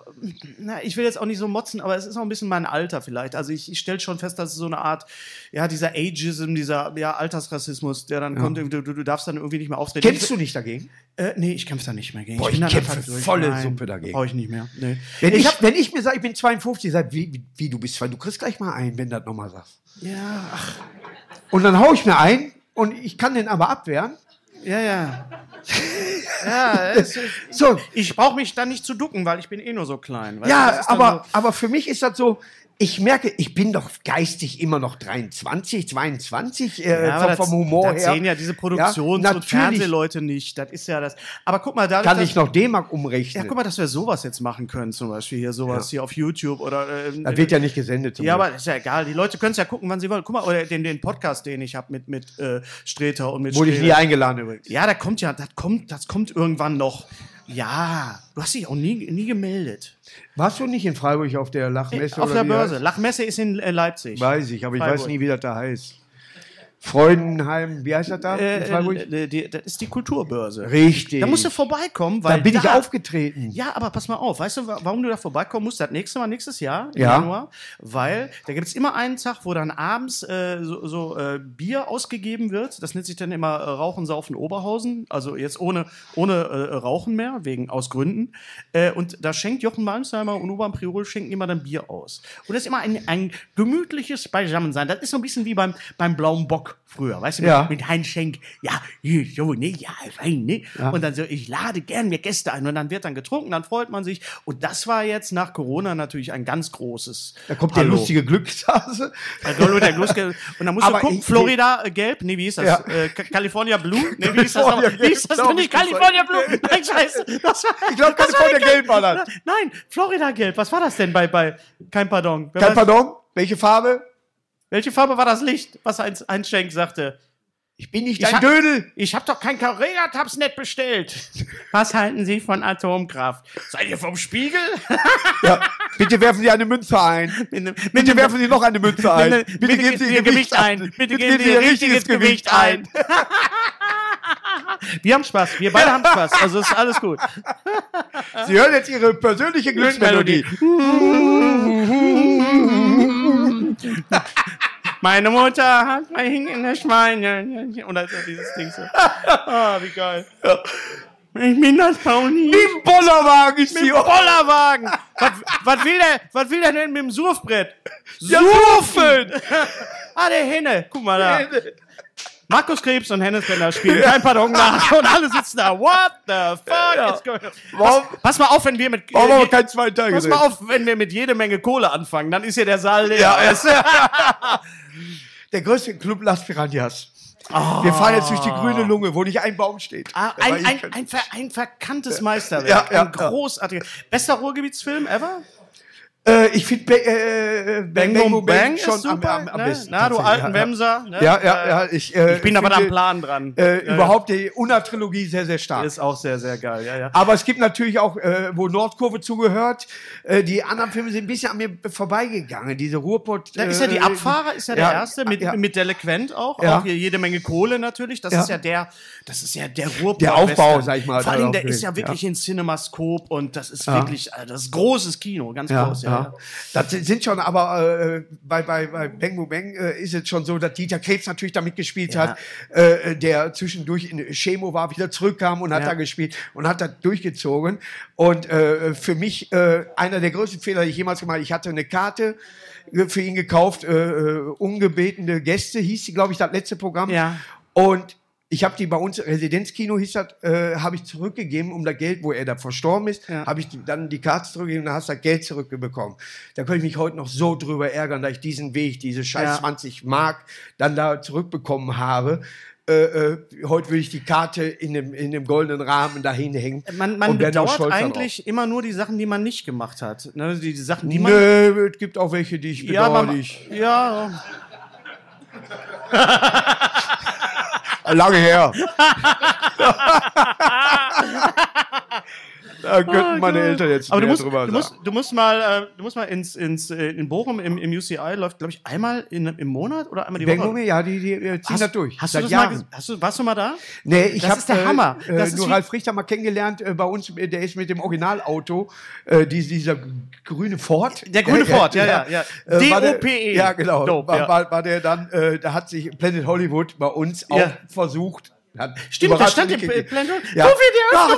na, ich will jetzt auch nicht so motzen, aber es ist auch ein bisschen mein Alter vielleicht. Also ich, ich stelle schon fest, dass es so eine Art, ja, dieser Ageism, dieser ja, Altersrassismus, der dann kommt, du, du, du darfst dann irgendwie nicht mehr auftreten. Kämpfst du nicht dagegen? Äh, nee, ich kämpfe da nicht mehr gegen. Boah, ich bin dann kämpfe volle Nein, Suppe dagegen. Brauche ich nicht mehr. Nee. Wenn ich, wenn ich mir sage, ich bin 52, sag, wie, wie, wie du bist zwei, du kriegst gleich mal ein, wenn du das nochmal sagst. Ja, ach, Und dann hau ich mir ein und ich kann den aber abwehren. ja, ja. [LAUGHS] ja, es, So, ich brauche mich dann nicht zu ducken, weil ich bin eh nur so klein. ja, ist aber, aber für mich ist das so, ich merke, ich bin doch geistig immer noch 23, 22 äh, Ja, vom, aber vom Humor das her. sehen ja diese Produktions- und natürlich Fernsehleute nicht. Das ist ja das. Aber guck mal, dadurch, Kann ich noch D-Mark Ja, umrechnen. guck mal, dass wir sowas jetzt machen können, zum Beispiel hier sowas hier auf YouTube oder. Ähm, das wird ja nicht gesendet. ja, Glück. aber ist ja egal. Die Leute können es ja gucken, wann sie wollen. Guck mal, oder den, den Podcast, den ich habe mit, mit äh, Streter und mit Wurde ich nie Streter. eingeladen übrigens. Ja, da kommt ja, das kommt, das kommt irgendwann noch. Ja, du hast dich auch nie, nie gemeldet. Warst du nicht in Freiburg auf der Lachmesse? Auf oder der Börse. heißt? Lachmesse ist in äh, Leipzig. Weiß ich, aber ich Freiburg. weiß nie, wie das da heißt. Freudenheim, wie heißt das da? Äh, äh, die, das ist die Kulturbörse. Richtig. Da musst du vorbeikommen, weil da bin ich aufgetreten. Ja, aber pass mal auf, weißt du, wa- warum du da vorbeikommen musst? Das nächste Mal, nächstes Jahr, im Ja. Januar, weil da gibt es immer einen Tag, wo dann abends äh, so, so äh, Bier ausgegeben wird. Das nennt sich dann immer äh, Rauchen, Saufen, Oberhausen. Also jetzt ohne, ohne äh, Rauchen mehr, wegen aus Gründen. Äh, und da schenkt Jochen Malmsheimer und Urban Priol schenken immer dann Bier aus. Und das ist immer ein, ein gemütliches Beisammensein. Das ist so ein bisschen wie beim, beim Blauen Bock früher, weißt du, mit, Ja. mit Heinz Schenk. Ja, so, ne, ja, rein, ne. Und dann so, ich lade gern mir Gäste ein. Und dann wird dann getrunken, dann freut man sich. Und das war jetzt nach Corona natürlich ein ganz großes. Da kommt der Hallo. lustige Glückshase. Der [LAUGHS] Und dann musst Aber du gucken, ich- Florida äh, gelb, nee, wie hieß das? Ja. Äh, California Blue? Nee, wie hieß das noch? Wie hieß das noch nicht? California Blue? [LAUGHS] Nein, scheiße. Das war, Ich glaube, California Gelb war das. Nein, Florida gelb. Was war das denn bei, bei Kein Pardon? Kein Pardon? Welche Farbe? Welche Farbe war das Licht, was ein, ein Schenk sagte? Ich bin nicht Ich dein hab- Dödel. Ich habe doch kein Carrera-Tabs-Net bestellt. [LAUGHS] Was halten Sie von Atomkraft? Seid ihr vom Spiegel? [LAUGHS] Ja, bitte werfen Sie eine Münze ein. Mit [LAUGHS] Bitte einem- werfen Sie noch eine Münze ein. Bitte, Bitte geben Sie Ihr Gewicht ein. Bitte geben Sie Ihr richtiges Gewicht ein. Wir haben Spaß. Wir beide haben Spaß. Also ist alles gut. Sie hören jetzt Ihre persönliche Glücksmelodie. [LAUGHS] Meine Mutter hat mein hinkende Schweine. Und also dieses Ding so. Ah, wie geil. Ich bin das Pony. Im Bollerwagen ist Mit dem Bollerwagen. was, was, will der, was will der denn mit dem Surfbrett? Ja, Surfen! [LAUGHS] Ah, der Henne. Guck mal da. Markus Krebs und Hennes Bender spielen [LAUGHS] kein Pardon nach und alle sitzen da. What the fuck is going on? Warum, Pass mal auf, wenn wir mit warum wir äh, keinen zweiten Teil Pass gesehen? mal auf, wenn wir mit jede Menge Kohle anfangen, dann ist hier der Saal leer. Ja? [LAUGHS] Der größte Club Las Piranhas. Wir fahren jetzt durch die grüne Lunge, wo nicht ein Baum steht. Ah, ein, ein, kein- ein, ver, ein verkanntes Meisterwerk. Ja, ja, ein großartiger. Bester Ruhrgebietsfilm ever? Äh, ich finde äh, Bang Boom Bang, ist schon super. am, am, am ne? besten. Na, du alten ja, Wemser. Ne? Ja, ja, ja. Ich, äh, Ich bin aber da am Plan dran. Äh, Ja, überhaupt die Unna-Trilogie sehr, sehr stark. Ist auch sehr, sehr geil. Ja, ja. Aber es gibt natürlich auch, äh, wo Nordkurve zugehört, äh, die anderen Filme sind ein bisschen an mir vorbeigegangen. Diese Ruhrpott. Da ist ja die äh, Abfahrer, ist ja der erste, mit, mit Delinquent auch. Ja. Auch hier jede Menge Kohle natürlich. Das ist ja der, das ist ja der Ruhrpott. Der Aufbau, sag ich mal, Vor allem, der ist ja wirklich in Cinemascope und das ist wirklich, äh, das ist großes Kino, ganz groß. Ja, ja. Das sind schon, aber äh, bei, bei, bei Bang Boom Bang äh, ist es schon so, dass Dieter Krebs natürlich da mitgespielt Ja. hat, äh, der zwischendurch in Chemo war, wieder zurückkam und hat Ja. da gespielt und hat das durchgezogen. Und äh, für mich äh, einer der größten Fehler, die ich jemals gemacht habe, ich hatte eine Karte äh, für ihn gekauft, äh, äh, ungebetene Gäste, hieß sie, glaube ich, das letzte Programm. Ja. Und ich habe die bei uns, Residenzkino hieß das, äh, habe ich zurückgegeben, um das Geld, wo er da verstorben ist, Ja. habe ich dann die Karte zurückgegeben, dann hast du das Geld zurückbekommen. Da könnte ich mich heute noch so drüber ärgern, dass ich diesen Weg, diese scheiß Ja. 20 Mark dann da zurückbekommen habe. Äh, äh, heute würde ich die Karte in dem, in dem goldenen Rahmen dahin hängen. Man, man und bedauert stolz darauf. eigentlich immer nur die Sachen, die man nicht gemacht hat. Ne? Die, die Sachen, die man. Nö, es gibt auch welche, die ich ja, bedauere. man, die ich- ja, [LAUGHS] Lange her. [LAUGHS] Da könnten meine Eltern jetzt Aber du musst, drüber du, sagen. musst, du musst mal, äh, du musst mal ins, ins, äh, in Bochum im, im UCI läuft, glaube ich, einmal in, im Monat oder einmal die Woche. Bengome, ja, die, die äh, ziehen Hast, das durch. Hast du das Jahren. mal, hast du, warst du mal da? Nee, ich Das habe ist der Hammer. Äh, Das nur Ralf Richter mal kennengelernt äh, bei uns. Der ist mit dem Originalauto, äh, die, dieser grüne Ford. Der grüne [LAUGHS] Ford, ja, ja, ja. Äh, der- D-O-P-E. Ja, genau. Dope, war, ja. war, war der dann, äh, da hat sich Planet Hollywood bei uns auch Ja. versucht. Hat Stimmt, da stand im nicht P- gekriegt. Planet Ja. Wo wir Ja, da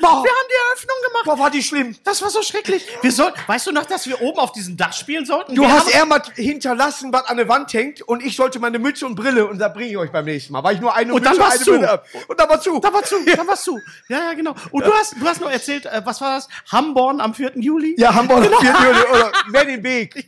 boah. Wir haben die Eröffnung gemacht. Boah, war die schlimm. Das war so schrecklich. Wir soll, weißt du noch, dass wir oben auf diesem Dach spielen sollten? Du wir hast er mal hinterlassen, was an der Wand hängt, und ich sollte meine Mütze und Brille, und da bringe ich euch beim nächsten Mal. War ich nur eine Und Mütze, dann eine zu. Brille ab. Und dann war zu. Da war zu, da warst du. Ja, ja, genau. Und du hast, du hast noch erzählt, äh, was war das? Hamborn am 4. Juli? Ja, Hamburg, Genau. genau. oder mehr den Weg.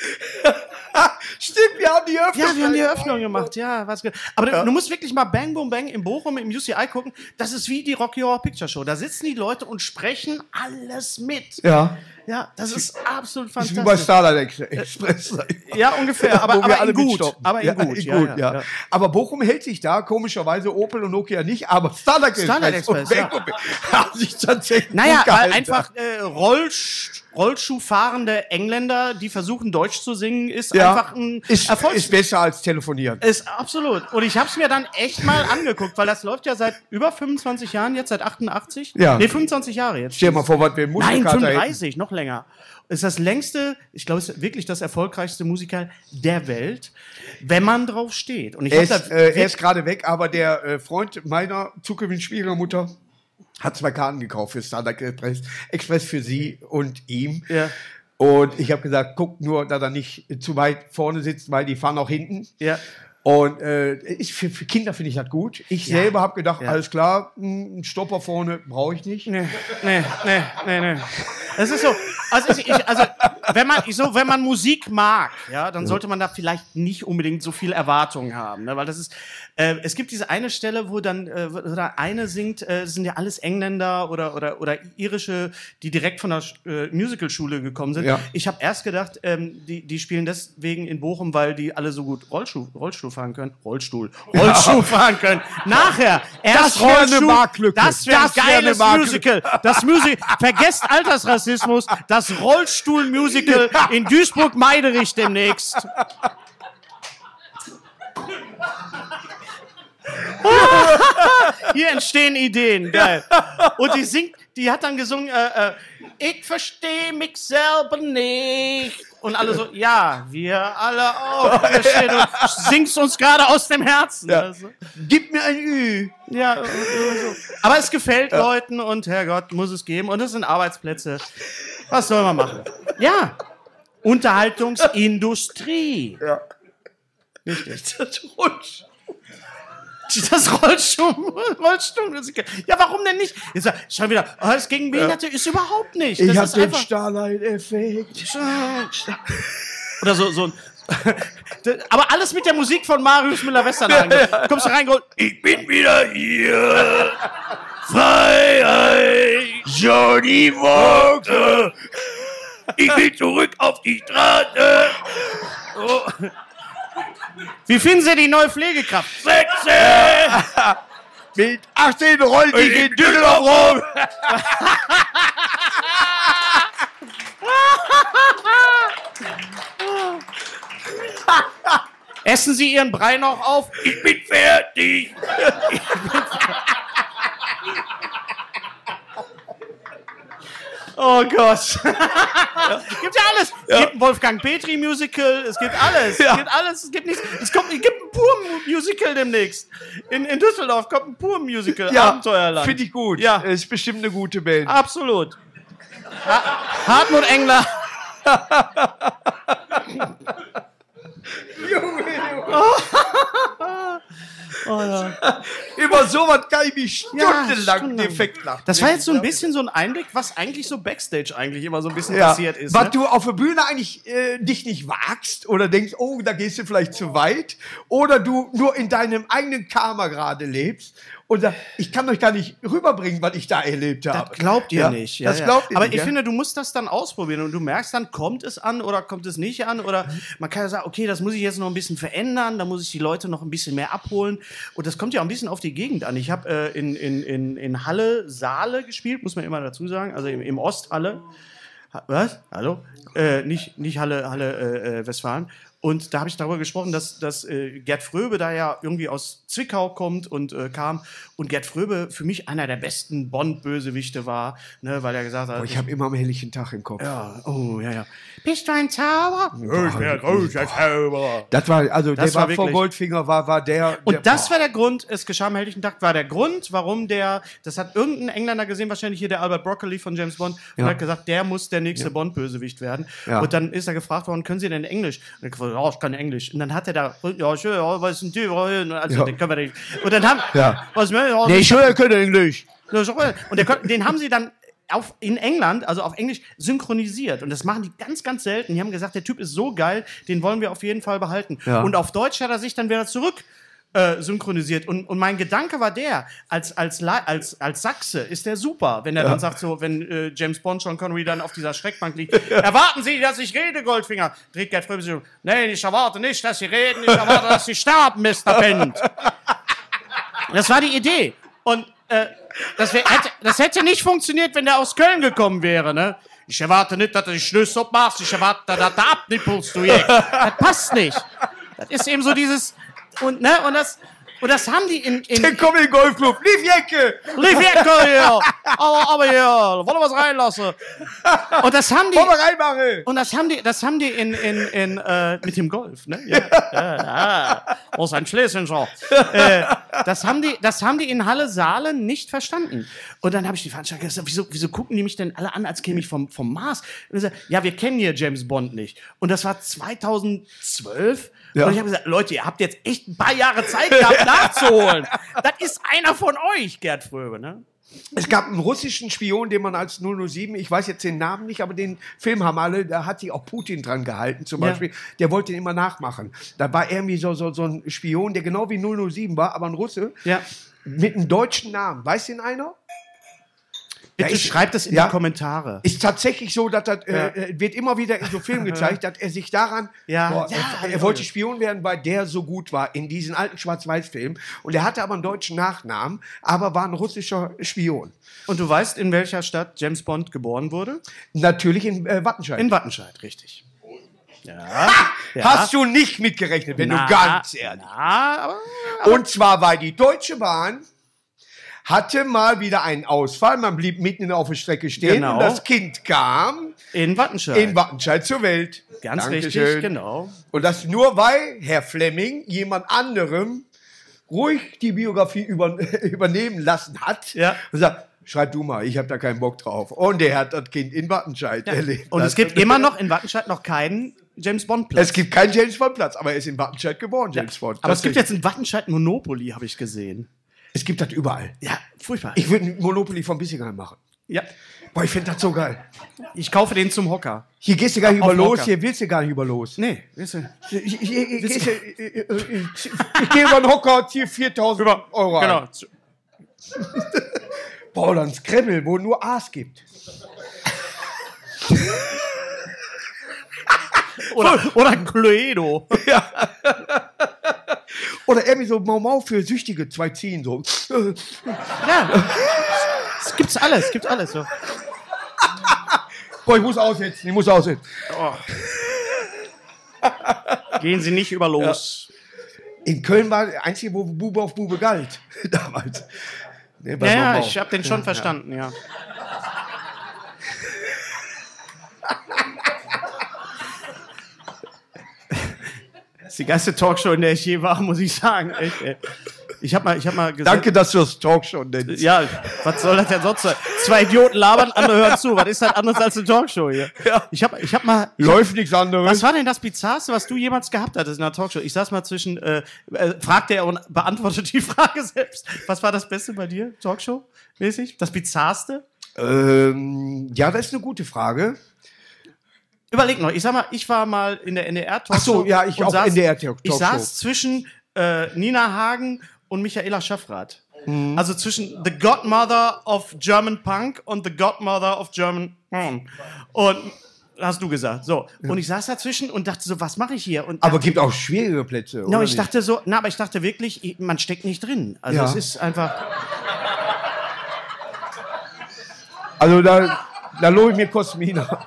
[LAUGHS] Stimmt, wir haben die Öffnung. Ja, wir haben die Eröffnung gemacht, ja. Was Aber du, du musst wirklich mal Bang Boom Bang in Bochum im UCI gucken. Das ist wie die Rocky Horror Picture Show. Da sitzen die Leute und sprechen alles mit. Ja. Ja, das ist absolut Ist wie bei fantastisch. Starlight Express. Ja, ungefähr, [LAUGHS] aber, aber alle gut. mitstoppen. Aber ja, gut, ja, gut ja, ja. Aber Bochum hält sich da, komischerweise Opel und Nokia nicht, aber Starlight Express, Starlight Express. Bangkok [LAUGHS] haben sich tatsächlich Naja, weil einfach äh, Rollsch Rollschuhfahrende Engländer, die versuchen Deutsch zu singen, ist ja, einfach ein ist, Erfolgs ist besser als telefonieren. Ist absolut. Und ich habe es mir dann echt mal angeguckt, weil das läuft ja seit über 25 Jahren, jetzt seit 88. Ja. Nee, 25 Jahre jetzt. Stell dir mal vor, was wir im Nein, Muskelkater hätten. 35, noch länger. Ist das längste, ich glaube, es ist wirklich das erfolgreichste Musical der Welt, wenn man drauf steht. Und ich Er ist, äh, er ist gerade weg, aber der äh, Freund meiner zukünftigen Schwiegermutter hat zwei Karten gekauft für Starlight Express, Express für sie und ihm. Ja. Und ich habe gesagt, guck nur, dass er nicht zu weit vorne sitzt, weil die fahren auch hinten. ja. Und äh, ich, für, für Kinder finde ich das gut. Ich Ja. selber habe gedacht, Ja. alles klar, mh, ein Stopper vorne brauche ich nicht. Nee, nee, nee, nee, nee. Das ist so. Also, ich, also wenn man ich so, wenn man Musik mag, ja, dann sollte man da vielleicht nicht unbedingt so viel Erwartungen haben, ne? weil das ist. Äh, es gibt diese eine Stelle, wo dann äh, wo da eine singt, äh, das sind ja alles Engländer oder oder oder irische, die direkt von der äh, Musicalschule gekommen sind. Ja. Ich habe erst gedacht, ähm, die die spielen deswegen in Bochum, weil die alle so gut Rollstuhl Rollstuhl fahren können. Rollstuhl, Rollstuhl fahren können. Nachher erst Das wär eine Rollstuhl, Marktlücke. Das wäre ein wär geiles Marktlücke. Musical. Das Musical. Vergesst Altersrassismus. Das Rollstuhl-Musical in Duisburg-Meiderich demnächst. Hier entstehen Ideen, geil. Und die singt, die hat dann gesungen, äh, äh, ich verstehe mich selber nicht. Und alle so, ja, wir alle auch. Du singst uns gerade aus dem Herzen. Ja. Also, Gib mir ein Ü. ja, äh, so. aber es gefällt Leuten und Herrgott, muss es geben. Und es sind Arbeitsplätze. Was soll man machen? Ja, Unterhaltungsindustrie. Ja. Richtig. Das rutscht. [LAUGHS] Das Rollstuhl. Ja, warum denn nicht? Jetzt schon wieder, oh, das gegen Behinderte ist überhaupt nicht. Ich Das habe ist den Starlight-Effekt. oder so, so ein, [LAUGHS] aber alles mit der Musik von Marius Müller-Westernhagen. Kommst du reingeholt, ich bin wieder hier. Freiheit. Johnny Walker. [LAUGHS] Ich will zurück auf die Straße. Oh. Wie finden Sie die neue Pflegekraft? Sechse! [LAUGHS] Mit 18 rollt die in Düsseldorf rum. [LAUGHS] Essen Sie Ihren Brei noch auf? Ich bin fertig. [LAUGHS] oh Gott. gibt ja alles. Es gibt ein Wolfgang Petri Musical, es gibt alles. Ja. Es gibt alles, es gibt nichts. Es, kommt, es gibt ein pur Musical demnächst. In, in Düsseldorf kommt ein pur Musical. Ja, Abenteuerland. finde ich gut. Ja. Ist bestimmt eine gute Band. Absolut. Ha Hartmut Engler. [LAUGHS] [LAUGHS] [LAUGHS] Über sowas kann ich mich Ja, stundenlang stundenlang. defekt lachen. Das war jetzt so ein bisschen so ein Einblick, was eigentlich so Backstage eigentlich immer so ein bisschen ja. passiert ist. Was ne? du auf der Bühne eigentlich äh, dich nicht wagst oder denkst, oh, da gehst du vielleicht zu weit oder du nur in deinem eigenen Karma gerade lebst und sagt, ich kann euch gar nicht rüberbringen, was ich da erlebt habe. Das glaubt ihr Ja, nicht. das glaubt ihr Aber nicht, ich ja. finde, du musst das dann ausprobieren und du merkst dann, kommt es an oder kommt es nicht an oder man kann ja sagen, okay, das muss ich jetzt noch ein bisschen verändern, da muss ich die Leute noch ein bisschen mehr abholen und das kommt ja auch ein bisschen auf die Gegend an. Ich habe äh, in, in, in, in Halle Saale gespielt, muss man immer dazu sagen, also im, im Osthalle. Ha- Was? Hallo? Äh, nicht, nicht Halle, Halle äh, äh, Westfalen. Und da habe ich darüber gesprochen, dass, dass äh, Gerd Fröbe da ja irgendwie aus Zwickau kommt und äh, kam. Und Gerd Fröbe für mich einer der besten Bond-Bösewichte war, ne, weil er gesagt hat, Boah, ich habe immer am helllichen Tag im Kopf. ja, oh, ja, ja. Bist du ein Zauber? Ich bin großer Zauberer. Das war, also Das der war war, vor Goldfinger, war, war der. der Und das boah. war der Grund, es geschah am helllichen Tag, war der Grund, warum der, das hat irgendein Engländer gesehen, wahrscheinlich hier der Albert Broccoli von James Bond, und Ja. hat gesagt, der muss der nächste Bond-Bösewicht werden. Ja. Und dann ist er gefragt worden, können Sie denn Englisch? Und er ja, ich kann Englisch. Und dann hat er da, ja, schön, ja, was sind die? Also, Ja. den können wir nicht. Und dann haben, Ja. was, ja, Nee, ich höre, können Englisch. und der, den haben sie dann auf, in England, also auf Englisch, synchronisiert. Und das machen die ganz, ganz selten. Die haben gesagt, der Typ ist so geil, den wollen wir auf jeden Fall behalten. Ja. Und auf Deutsch hat er sich dann wieder zurück äh, synchronisiert. Und, und mein Gedanke war der, als, als, als, als Sachse ist der super, wenn er dann sagt, so, wenn äh, James Bond, Sean Connery dann auf dieser Schreckbank liegt, [LAUGHS] erwarten Sie, dass ich rede, Goldfinger. Dreht Gerd Fröbe sich um. Nein, ich erwarte nicht, dass Sie reden, ich erwarte, dass Sie sterben, Mr. Bent. [LAUGHS] Das war die Idee. Und äh, das, wär, hätte, das hätte nicht funktioniert, wenn der aus Köln gekommen wäre, ne? Ich erwarte nicht, dass du die Schlüssel abmachst, ich erwarte, dass du abnippelst, du Jäger. Das passt nicht. Das ist eben so dieses. Und, ne, und das. Und das haben die in. in Dann komm in den Golfclub. Lief Jecke. Lief weg, hier! Aber, aber hier, wollen wir was reinlassen? Und das haben die. Komm mal reinmachen. Und das haben die, das haben die in, in, in äh, mit dem Golf, ne? Ja, ja, ja. Aus ein Schlesinger. äh, das haben die, das haben die in Halle Saale nicht verstanden. Und dann habe ich die Veranstalter gesagt, wieso, wieso gucken die mich denn alle an, als käme ich vom, vom Mars? Und ich sag, ja, wir kennen hier James Bond nicht. Und das war 2012. Ja. Und ich habe gesagt, Leute, ihr habt jetzt echt ein paar Jahre Zeit gehabt, [LAUGHS] nachzuholen. Das ist einer von euch, Gerd Fröbe, ne? Es gab einen russischen Spion, den man als 007, ich weiß jetzt den Namen nicht, aber den Film haben alle, da hat sich auch Putin dran gehalten zum Ja. Beispiel. Der wollte ihn immer nachmachen. Da war irgendwie so, so, so ein Spion, der genau wie 007 war, aber ein Russe. Ja. Mit einem deutschen Namen. Weiß den einer? Bitte Ja, ich- schreibt es in ja. die Kommentare. Ist tatsächlich so, dass das Ja. äh, wird immer wieder in so Filmen [LAUGHS] gezeigt, dass er sich daran, boah, er, er wollte Spion werden, weil der so gut war in diesen alten Schwarz-Weiß-Filmen. Und er hatte aber einen deutschen Nachnamen, aber war ein russischer Spion. Und du weißt, in welcher Stadt James Bond geboren wurde? Natürlich in äh, Wattenscheid. In Wattenscheid, richtig. Ja. ja. Hast du nicht mitgerechnet, wenn Na, du ganz ehrlich. Aber, Und zwar, weil die Deutsche Bahn hatte mal wieder einen Ausfall. Man blieb mitten auf der Strecke stehen Genau. und das Kind kam in Wattenscheid. in Wattenscheid zur Welt. Ganz Dankeschön. richtig, genau. Und das nur, weil Herr Fleming jemand anderem ruhig die Biografie über, [LAUGHS] übernehmen lassen hat. Ja. Und sagt, schreib du mal, ich habe da keinen Bock drauf. Und er hat das Kind in Wattenscheid erlebt. Und es gibt immer noch in Wattenscheid noch keinen James Bond Platz. es gibt keinen James Bond Platz, aber er ist in Wattenscheid geboren, James Bond. aber es gibt jetzt in Wattenscheid Monopoly, habe ich gesehen. Es gibt das überall. Ja, furchtbar. Ich würde ein Monopoly von Bissingheim machen. ja. Boah, ich finde das so geil. ich kaufe den zum Hocker. Hier gehst du gar nicht Auf über los, hier willst du gar nicht über los. Nee, weißt du. Ich, ich, ich, ich, ich, gehe über den Hocker, ziehe 4000 Euro ein. Genau. [LAUGHS] Boah, ein Scrabble, wo nur A's gibt. Oder, [LAUGHS] oder ein Cluedo. [LAUGHS] Oder irgendwie so Mau Mau für Süchtige, zwei ziehen so. ja. Es gibt's alles, es gibt alles so. Boah, ich muss aussetzen, ich muss aussetzen. Gehen Sie nicht über los. In Köln war der einzige, wo Bube auf Bube galt. [LAUGHS] Damals. Ja, ja, ich habe den schon verstanden, ja. Das ist die geilste Talkshow, in der ich je war, muss ich sagen. Echt, ey. Ich habe mal, ich hab mal gesagt. Danke, dass du das Talkshow nennst. Ja, was soll das denn sonst sein? Zwei Idioten labern, andere hören zu. Was ist das anderes als eine Talkshow hier? Ja. Ich habe ich hab mal. Läuft nichts anderes. Was war denn das Bizarrste, was du jemals gehabt hattest in einer Talkshow? Ich saß mal zwischen, äh, äh, fragte er und beantwortet die Frage selbst. Was war das Beste bei dir, Talkshow mäßig? Das Bizarrste? Ähm, ja, das ist eine gute Frage. Überleg noch, ich sag mal, ich war mal in der NDR-Talkshow. Ach so, ja, ich auch saß, NDR-Talkshow. Ich saß zwischen äh, Nina Hagen und Michaela Schaffrath. Mhm. Also zwischen The Godmother of German Punk und The Godmother of German Porn. Und hast du gesagt. So. Und ich saß dazwischen und dachte so, was mache ich hier? Und Aber dachte, gibt auch schwierige Plätze. no, oder ich nicht? dachte so, na, aber ich dachte wirklich, ich- man steckt nicht drin. Also Ja. es ist einfach. Also da, da lobe ich mir Cosmina.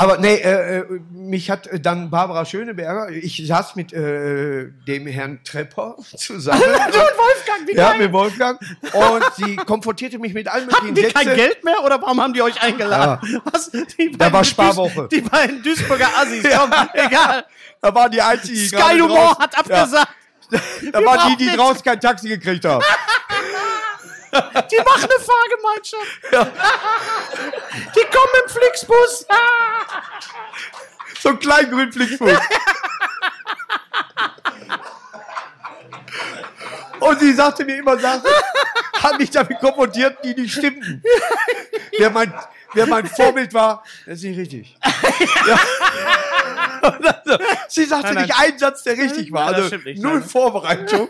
Aber nee, äh, äh, mich hat äh, dann Barbara Schöneberger, ich saß mit äh, dem Herrn Trepper zusammen. [LAUGHS] und Wolfgang, wie ja, geil. mit Wolfgang. Und sie konfrontierte mich mit allen möglichen die kein Sätzen. Geld mehr oder warum haben die euch eingeladen? Was? Die Da war Sparwoche. Die beiden Duisburger Assis, [LAUGHS] komm, egal. Da waren die einzigen, Sky Humor hat abgesagt. Ja, da waren die, die draußen kein Taxi gekriegt haben. Die machen eine Fahrgemeinschaft. [LAUGHS] Die kommen im Flixbus. So ein kleinen grünen Flixbus. Und sie sagte mir immer Sachen, hat mich damit konfrontiert, die nicht stimmten. Wer mein, wer mein [LAUGHS] Vorbild war, das ist nicht richtig. [LAUGHS] Ja. Also, [LAUGHS] sie sagte Nein, nein. nicht einen Satz, der richtig war. Nein, Also nicht. null. Vorbereitung.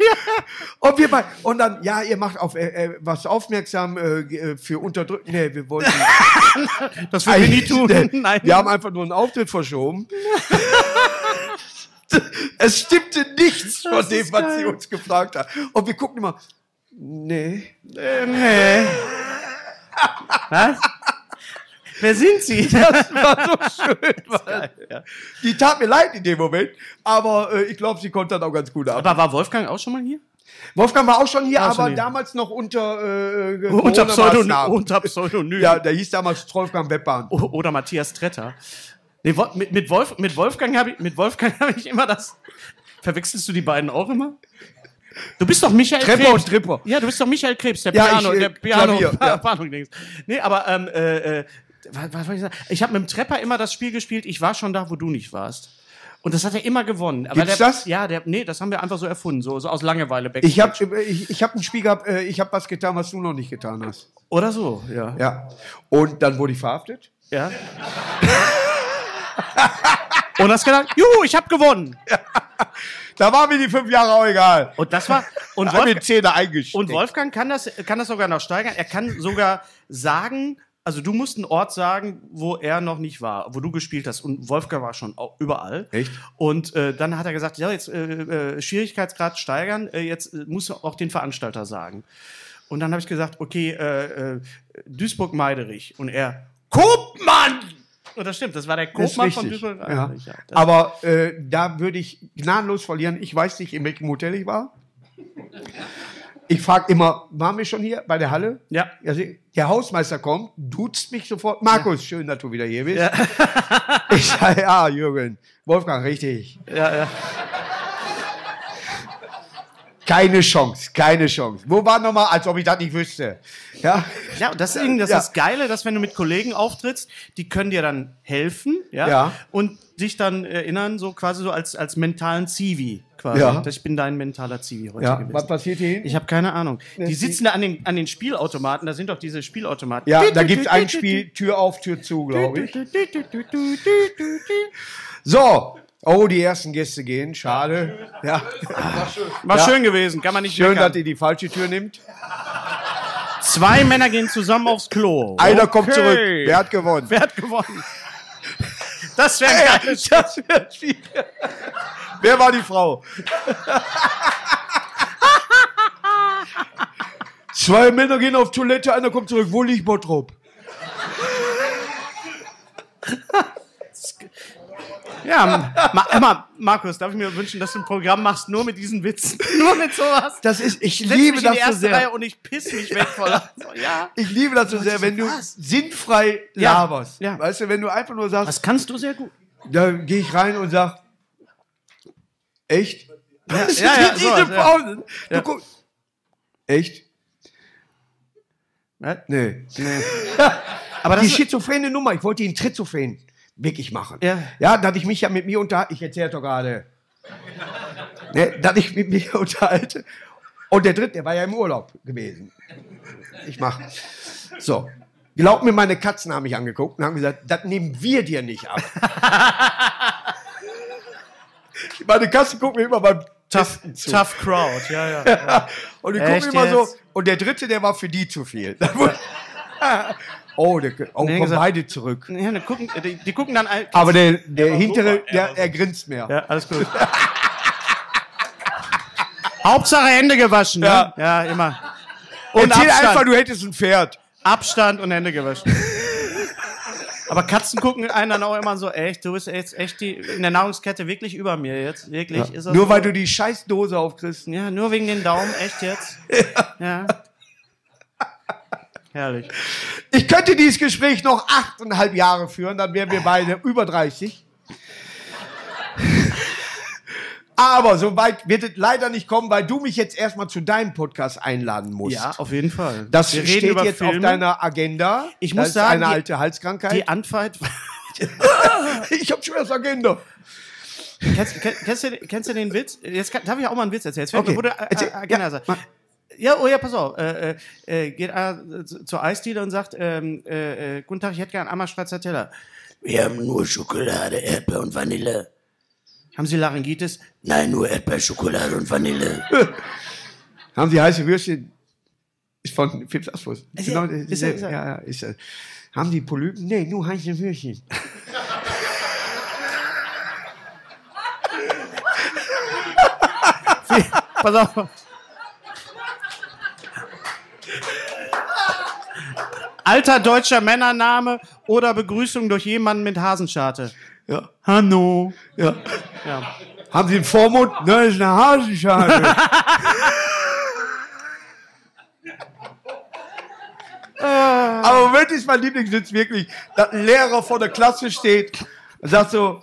Und wir beide, und dann, ja, ihr macht auf äh, äh, was aufmerksam äh, äh, für Unterdrückung. Nee, wir wollten Das würden wir nie tun. Nee, Nein. Wir haben einfach nur einen Auftritt verschoben. es stimmte nichts von dem, was geil. sie uns gefragt hat. Und wir gucken immer, nee. nee. Was? Wer sind Sie? [LAUGHS] Das war so schön. Mann. Die tat mir leid in dem Moment, aber äh, ich glaube, sie konnte dann auch ganz gut ab. Aber war Wolfgang auch schon mal hier? Wolfgang war auch schon hier, War schon aber hier. damals noch unter, äh, Unter Pseudonym. Corona-Maßnahmen. Unter Pseudonym. Ja, der hieß damals Wolfgang Webbahn. O- Oder Matthias Tretter. Nee, mit, mit, Wolf, mit Wolfgang habe ich, mit Wolfgang [LAUGHS] hab ich immer das. Verwechselst du die beiden auch immer? Du bist doch Michael Trepper Krebs. und Tripper. Ja, du bist doch Michael Krebs, der Ja, Piano, ich, äh, der Piano, Klavier, ja. [LAUGHS] Nee, aber ähm, äh, äh, was, was soll ich sagen? Ich habe mit dem Trepper immer das Spiel gespielt. Ich war schon da, wo du nicht warst. Und das hat er immer gewonnen. Aber Gibt's der, das? Ja, der, nee, das haben wir einfach so erfunden, so, so aus Langeweile. Ich Backstage. habe ich, ich hab ein Spiel gehabt, äh, ich habe was getan, was du noch nicht getan hast. Oder so, ja. Ja. Und dann wurde ich verhaftet. ja. [LAUGHS] Und hast gedacht, juhu, ich habe gewonnen. Da waren mir die fünf Jahre auch egal. Und das war und eingesteckt. und Wolfgang kann das kann das sogar noch steigern. Er kann sogar sagen, also du musst einen Ort sagen, wo er noch nicht war, wo du gespielt hast. Und Wolfgang war schon überall. Echt? Und äh, dann hat er gesagt, ja, jetzt äh, äh, Schwierigkeitsgrad steigern, äh, jetzt äh, musst du auch den Veranstalter sagen. Und dann habe ich gesagt, okay, äh, äh, Duisburg-Meiderich. Und er, Kopmann! Und das stimmt, das war der Kopmann von richtig. Ja. Ja. Aber äh, da würde ich gnadenlos verlieren. Ich weiß nicht, in welchem Hotel ich war. Ich frage immer, waren wir schon hier bei der Halle? Ja. Also, der Hausmeister kommt, duzt mich sofort. Markus, schön, dass du wieder hier bist. Ich sage, ja, Jürgen. Wolfgang, richtig. ja, ja. Keine Chance, keine Chance. Wo war nochmal, als ob ich das nicht wüsste? Ja, Ja, und das Ja. ist das Geile, dass wenn du mit Kollegen auftrittst, die können dir dann helfen, ja, Ja. und dich dann erinnern, so quasi so als, als mentalen Zivi, quasi. Ja. Ich bin dein mentaler Zivi heute ja. gewesen. was passiert hier? Ich habe keine Ahnung. Die sitzen da an den, an den Spielautomaten, da sind doch diese Spielautomaten. Ja, da gibt es ein Spiel, Tür auf, Tür zu, glaube ich. So, oh, die ersten Gäste gehen, schade. Ja, War Ja. schön gewesen, kann man nicht schön, dass meckern. ihr die falsche Tür nimmt. Zwei Männer gehen zusammen aufs Klo. Einer Okay. kommt zurück. Wer hat gewonnen? Wer hat gewonnen? Das wäre ein geiles Das wird viel. Wer war die Frau? Zwei Männer gehen auf Toilette, einer kommt zurück. Wo liegt Bottrop? Ja, Ma Ma Markus, darf ich mir wünschen, dass du ein Programm machst, nur mit diesen Witzen. [LAUGHS] Nur mit sowas. Das ist, ich Setz liebe das so erste Reihe sehr. und ich piss mich weg vor. [LAUGHS] So, ja. Ich liebe das so sehr, wenn du was? sinnfrei Ja, laberst. ja. Weißt du, wenn du einfach nur sagst, Das kannst du sehr gut. da gehe ich rein und sag, echt? Ja, [LAUGHS] ja, ja, diese ja. Pausen. Du Ja. guck, echt? Ne? Nee. Aber das die schizophrene Nummer, ich wollte ihn trizophren wirklich machen. Ja. ja, dass ich mich ja mit mir unterhalte, ich erzähle doch gerade, ne, dass ich mit mir unterhalte. Und der dritte, der war ja im Urlaub gewesen. Ich mach. So. Glaub mir, meine Katzen haben mich angeguckt und haben gesagt, das nehmen wir dir nicht ab. [LAUGHS] Meine Kasse guckt mir immer beim Tough, Testen zu. tough Crowd, ja, ja. ja. [LAUGHS] Und die gucken immer so. Und der dritte, der war für die zu viel. [LAUGHS] oh, der, oh kommen gesagt- beide zurück. ja die, gucken, die, die gucken dann. Aber der, der hintere, super, er der, er grinst mehr. Ja, alles gut. Hauptsache Hände gewaschen, Ja. ne? Ja, immer. Und Erzähl Abstand. einfach, du hättest ein Pferd. Abstand und Hände gewaschen. Aber Katzen gucken einen dann auch immer so, echt, du bist jetzt echt die, in der Nahrungskette wirklich über mir jetzt. Wirklich. Das Nur so? weil du die scheiß Dose aufkriegst. Ja, nur wegen den Daumen, echt jetzt? [LAUGHS] Ja. Herrlich. Ich könnte dieses Gespräch noch achteinhalb Jahre führen, dann wären wir beide über 30. Aber so weit wird es leider nicht kommen, weil du mich jetzt erstmal zu deinem Podcast einladen musst. Ja, auf jeden Fall. Das Wir steht jetzt auf Filme. deiner Agenda. Ich das muss sagen, eine die- alte Halskrankheit. Die Anfahrt. [LAUGHS] ich habe schon das Agenda. kennst, kenn- kennst, du, kennst du den Witz? Jetzt kann, darf ich auch mal einen Witz erzählen. Jetzt Okay. du, äh, Erzähl. Agenda Ja. Ja, oh ja, pass auf. Äh, äh, äh, geht einer zu- zur Eisdiele und sagt, ähm, äh, äh, guten Tag, ich hätte gern einmal Stracciatella. Wir haben nur Schokolade, Erdbeer und Vanille. Haben Sie Laryngitis? Nein, nur Erdbeer, Schokolade und Vanille. [LAUGHS] Haben Sie heiße Würstchen? Ist von Fips Asmus. Genau, ist, ist ja, ja, ja, ist er. Haben die Polypen? Nee, nur heiße Würstchen. [LAUGHS] [LAUGHS] Pass auf. Alter deutscher Männername oder Begrüßung durch jemanden mit Hasenscharte. Ja. Hanno. ja. Ja. Haben Sie einen Vormund? Nein, ist eine Hasenschale. [LAUGHS] Aber ist mein Lieblingssitz wirklich, dass ein Lehrer vor der Klasse steht und sagt so,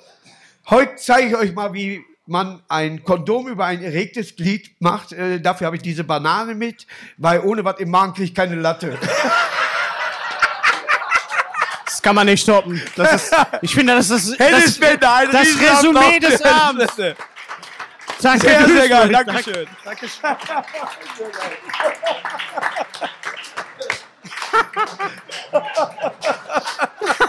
heute zeige ich euch mal, wie man ein Kondom über ein erregtes Glied macht. Äh, dafür habe ich diese Banane mit, weil ohne was im Magen kriege ich keine Latte. [LAUGHS] Das kann man nicht stoppen. Das ist, ich finde, das ist [LAUGHS] das, das Riesenapplaus Resümee des Abends. Danke, Sehr, sehr geil. Danke. Dankeschön. [LAUGHS]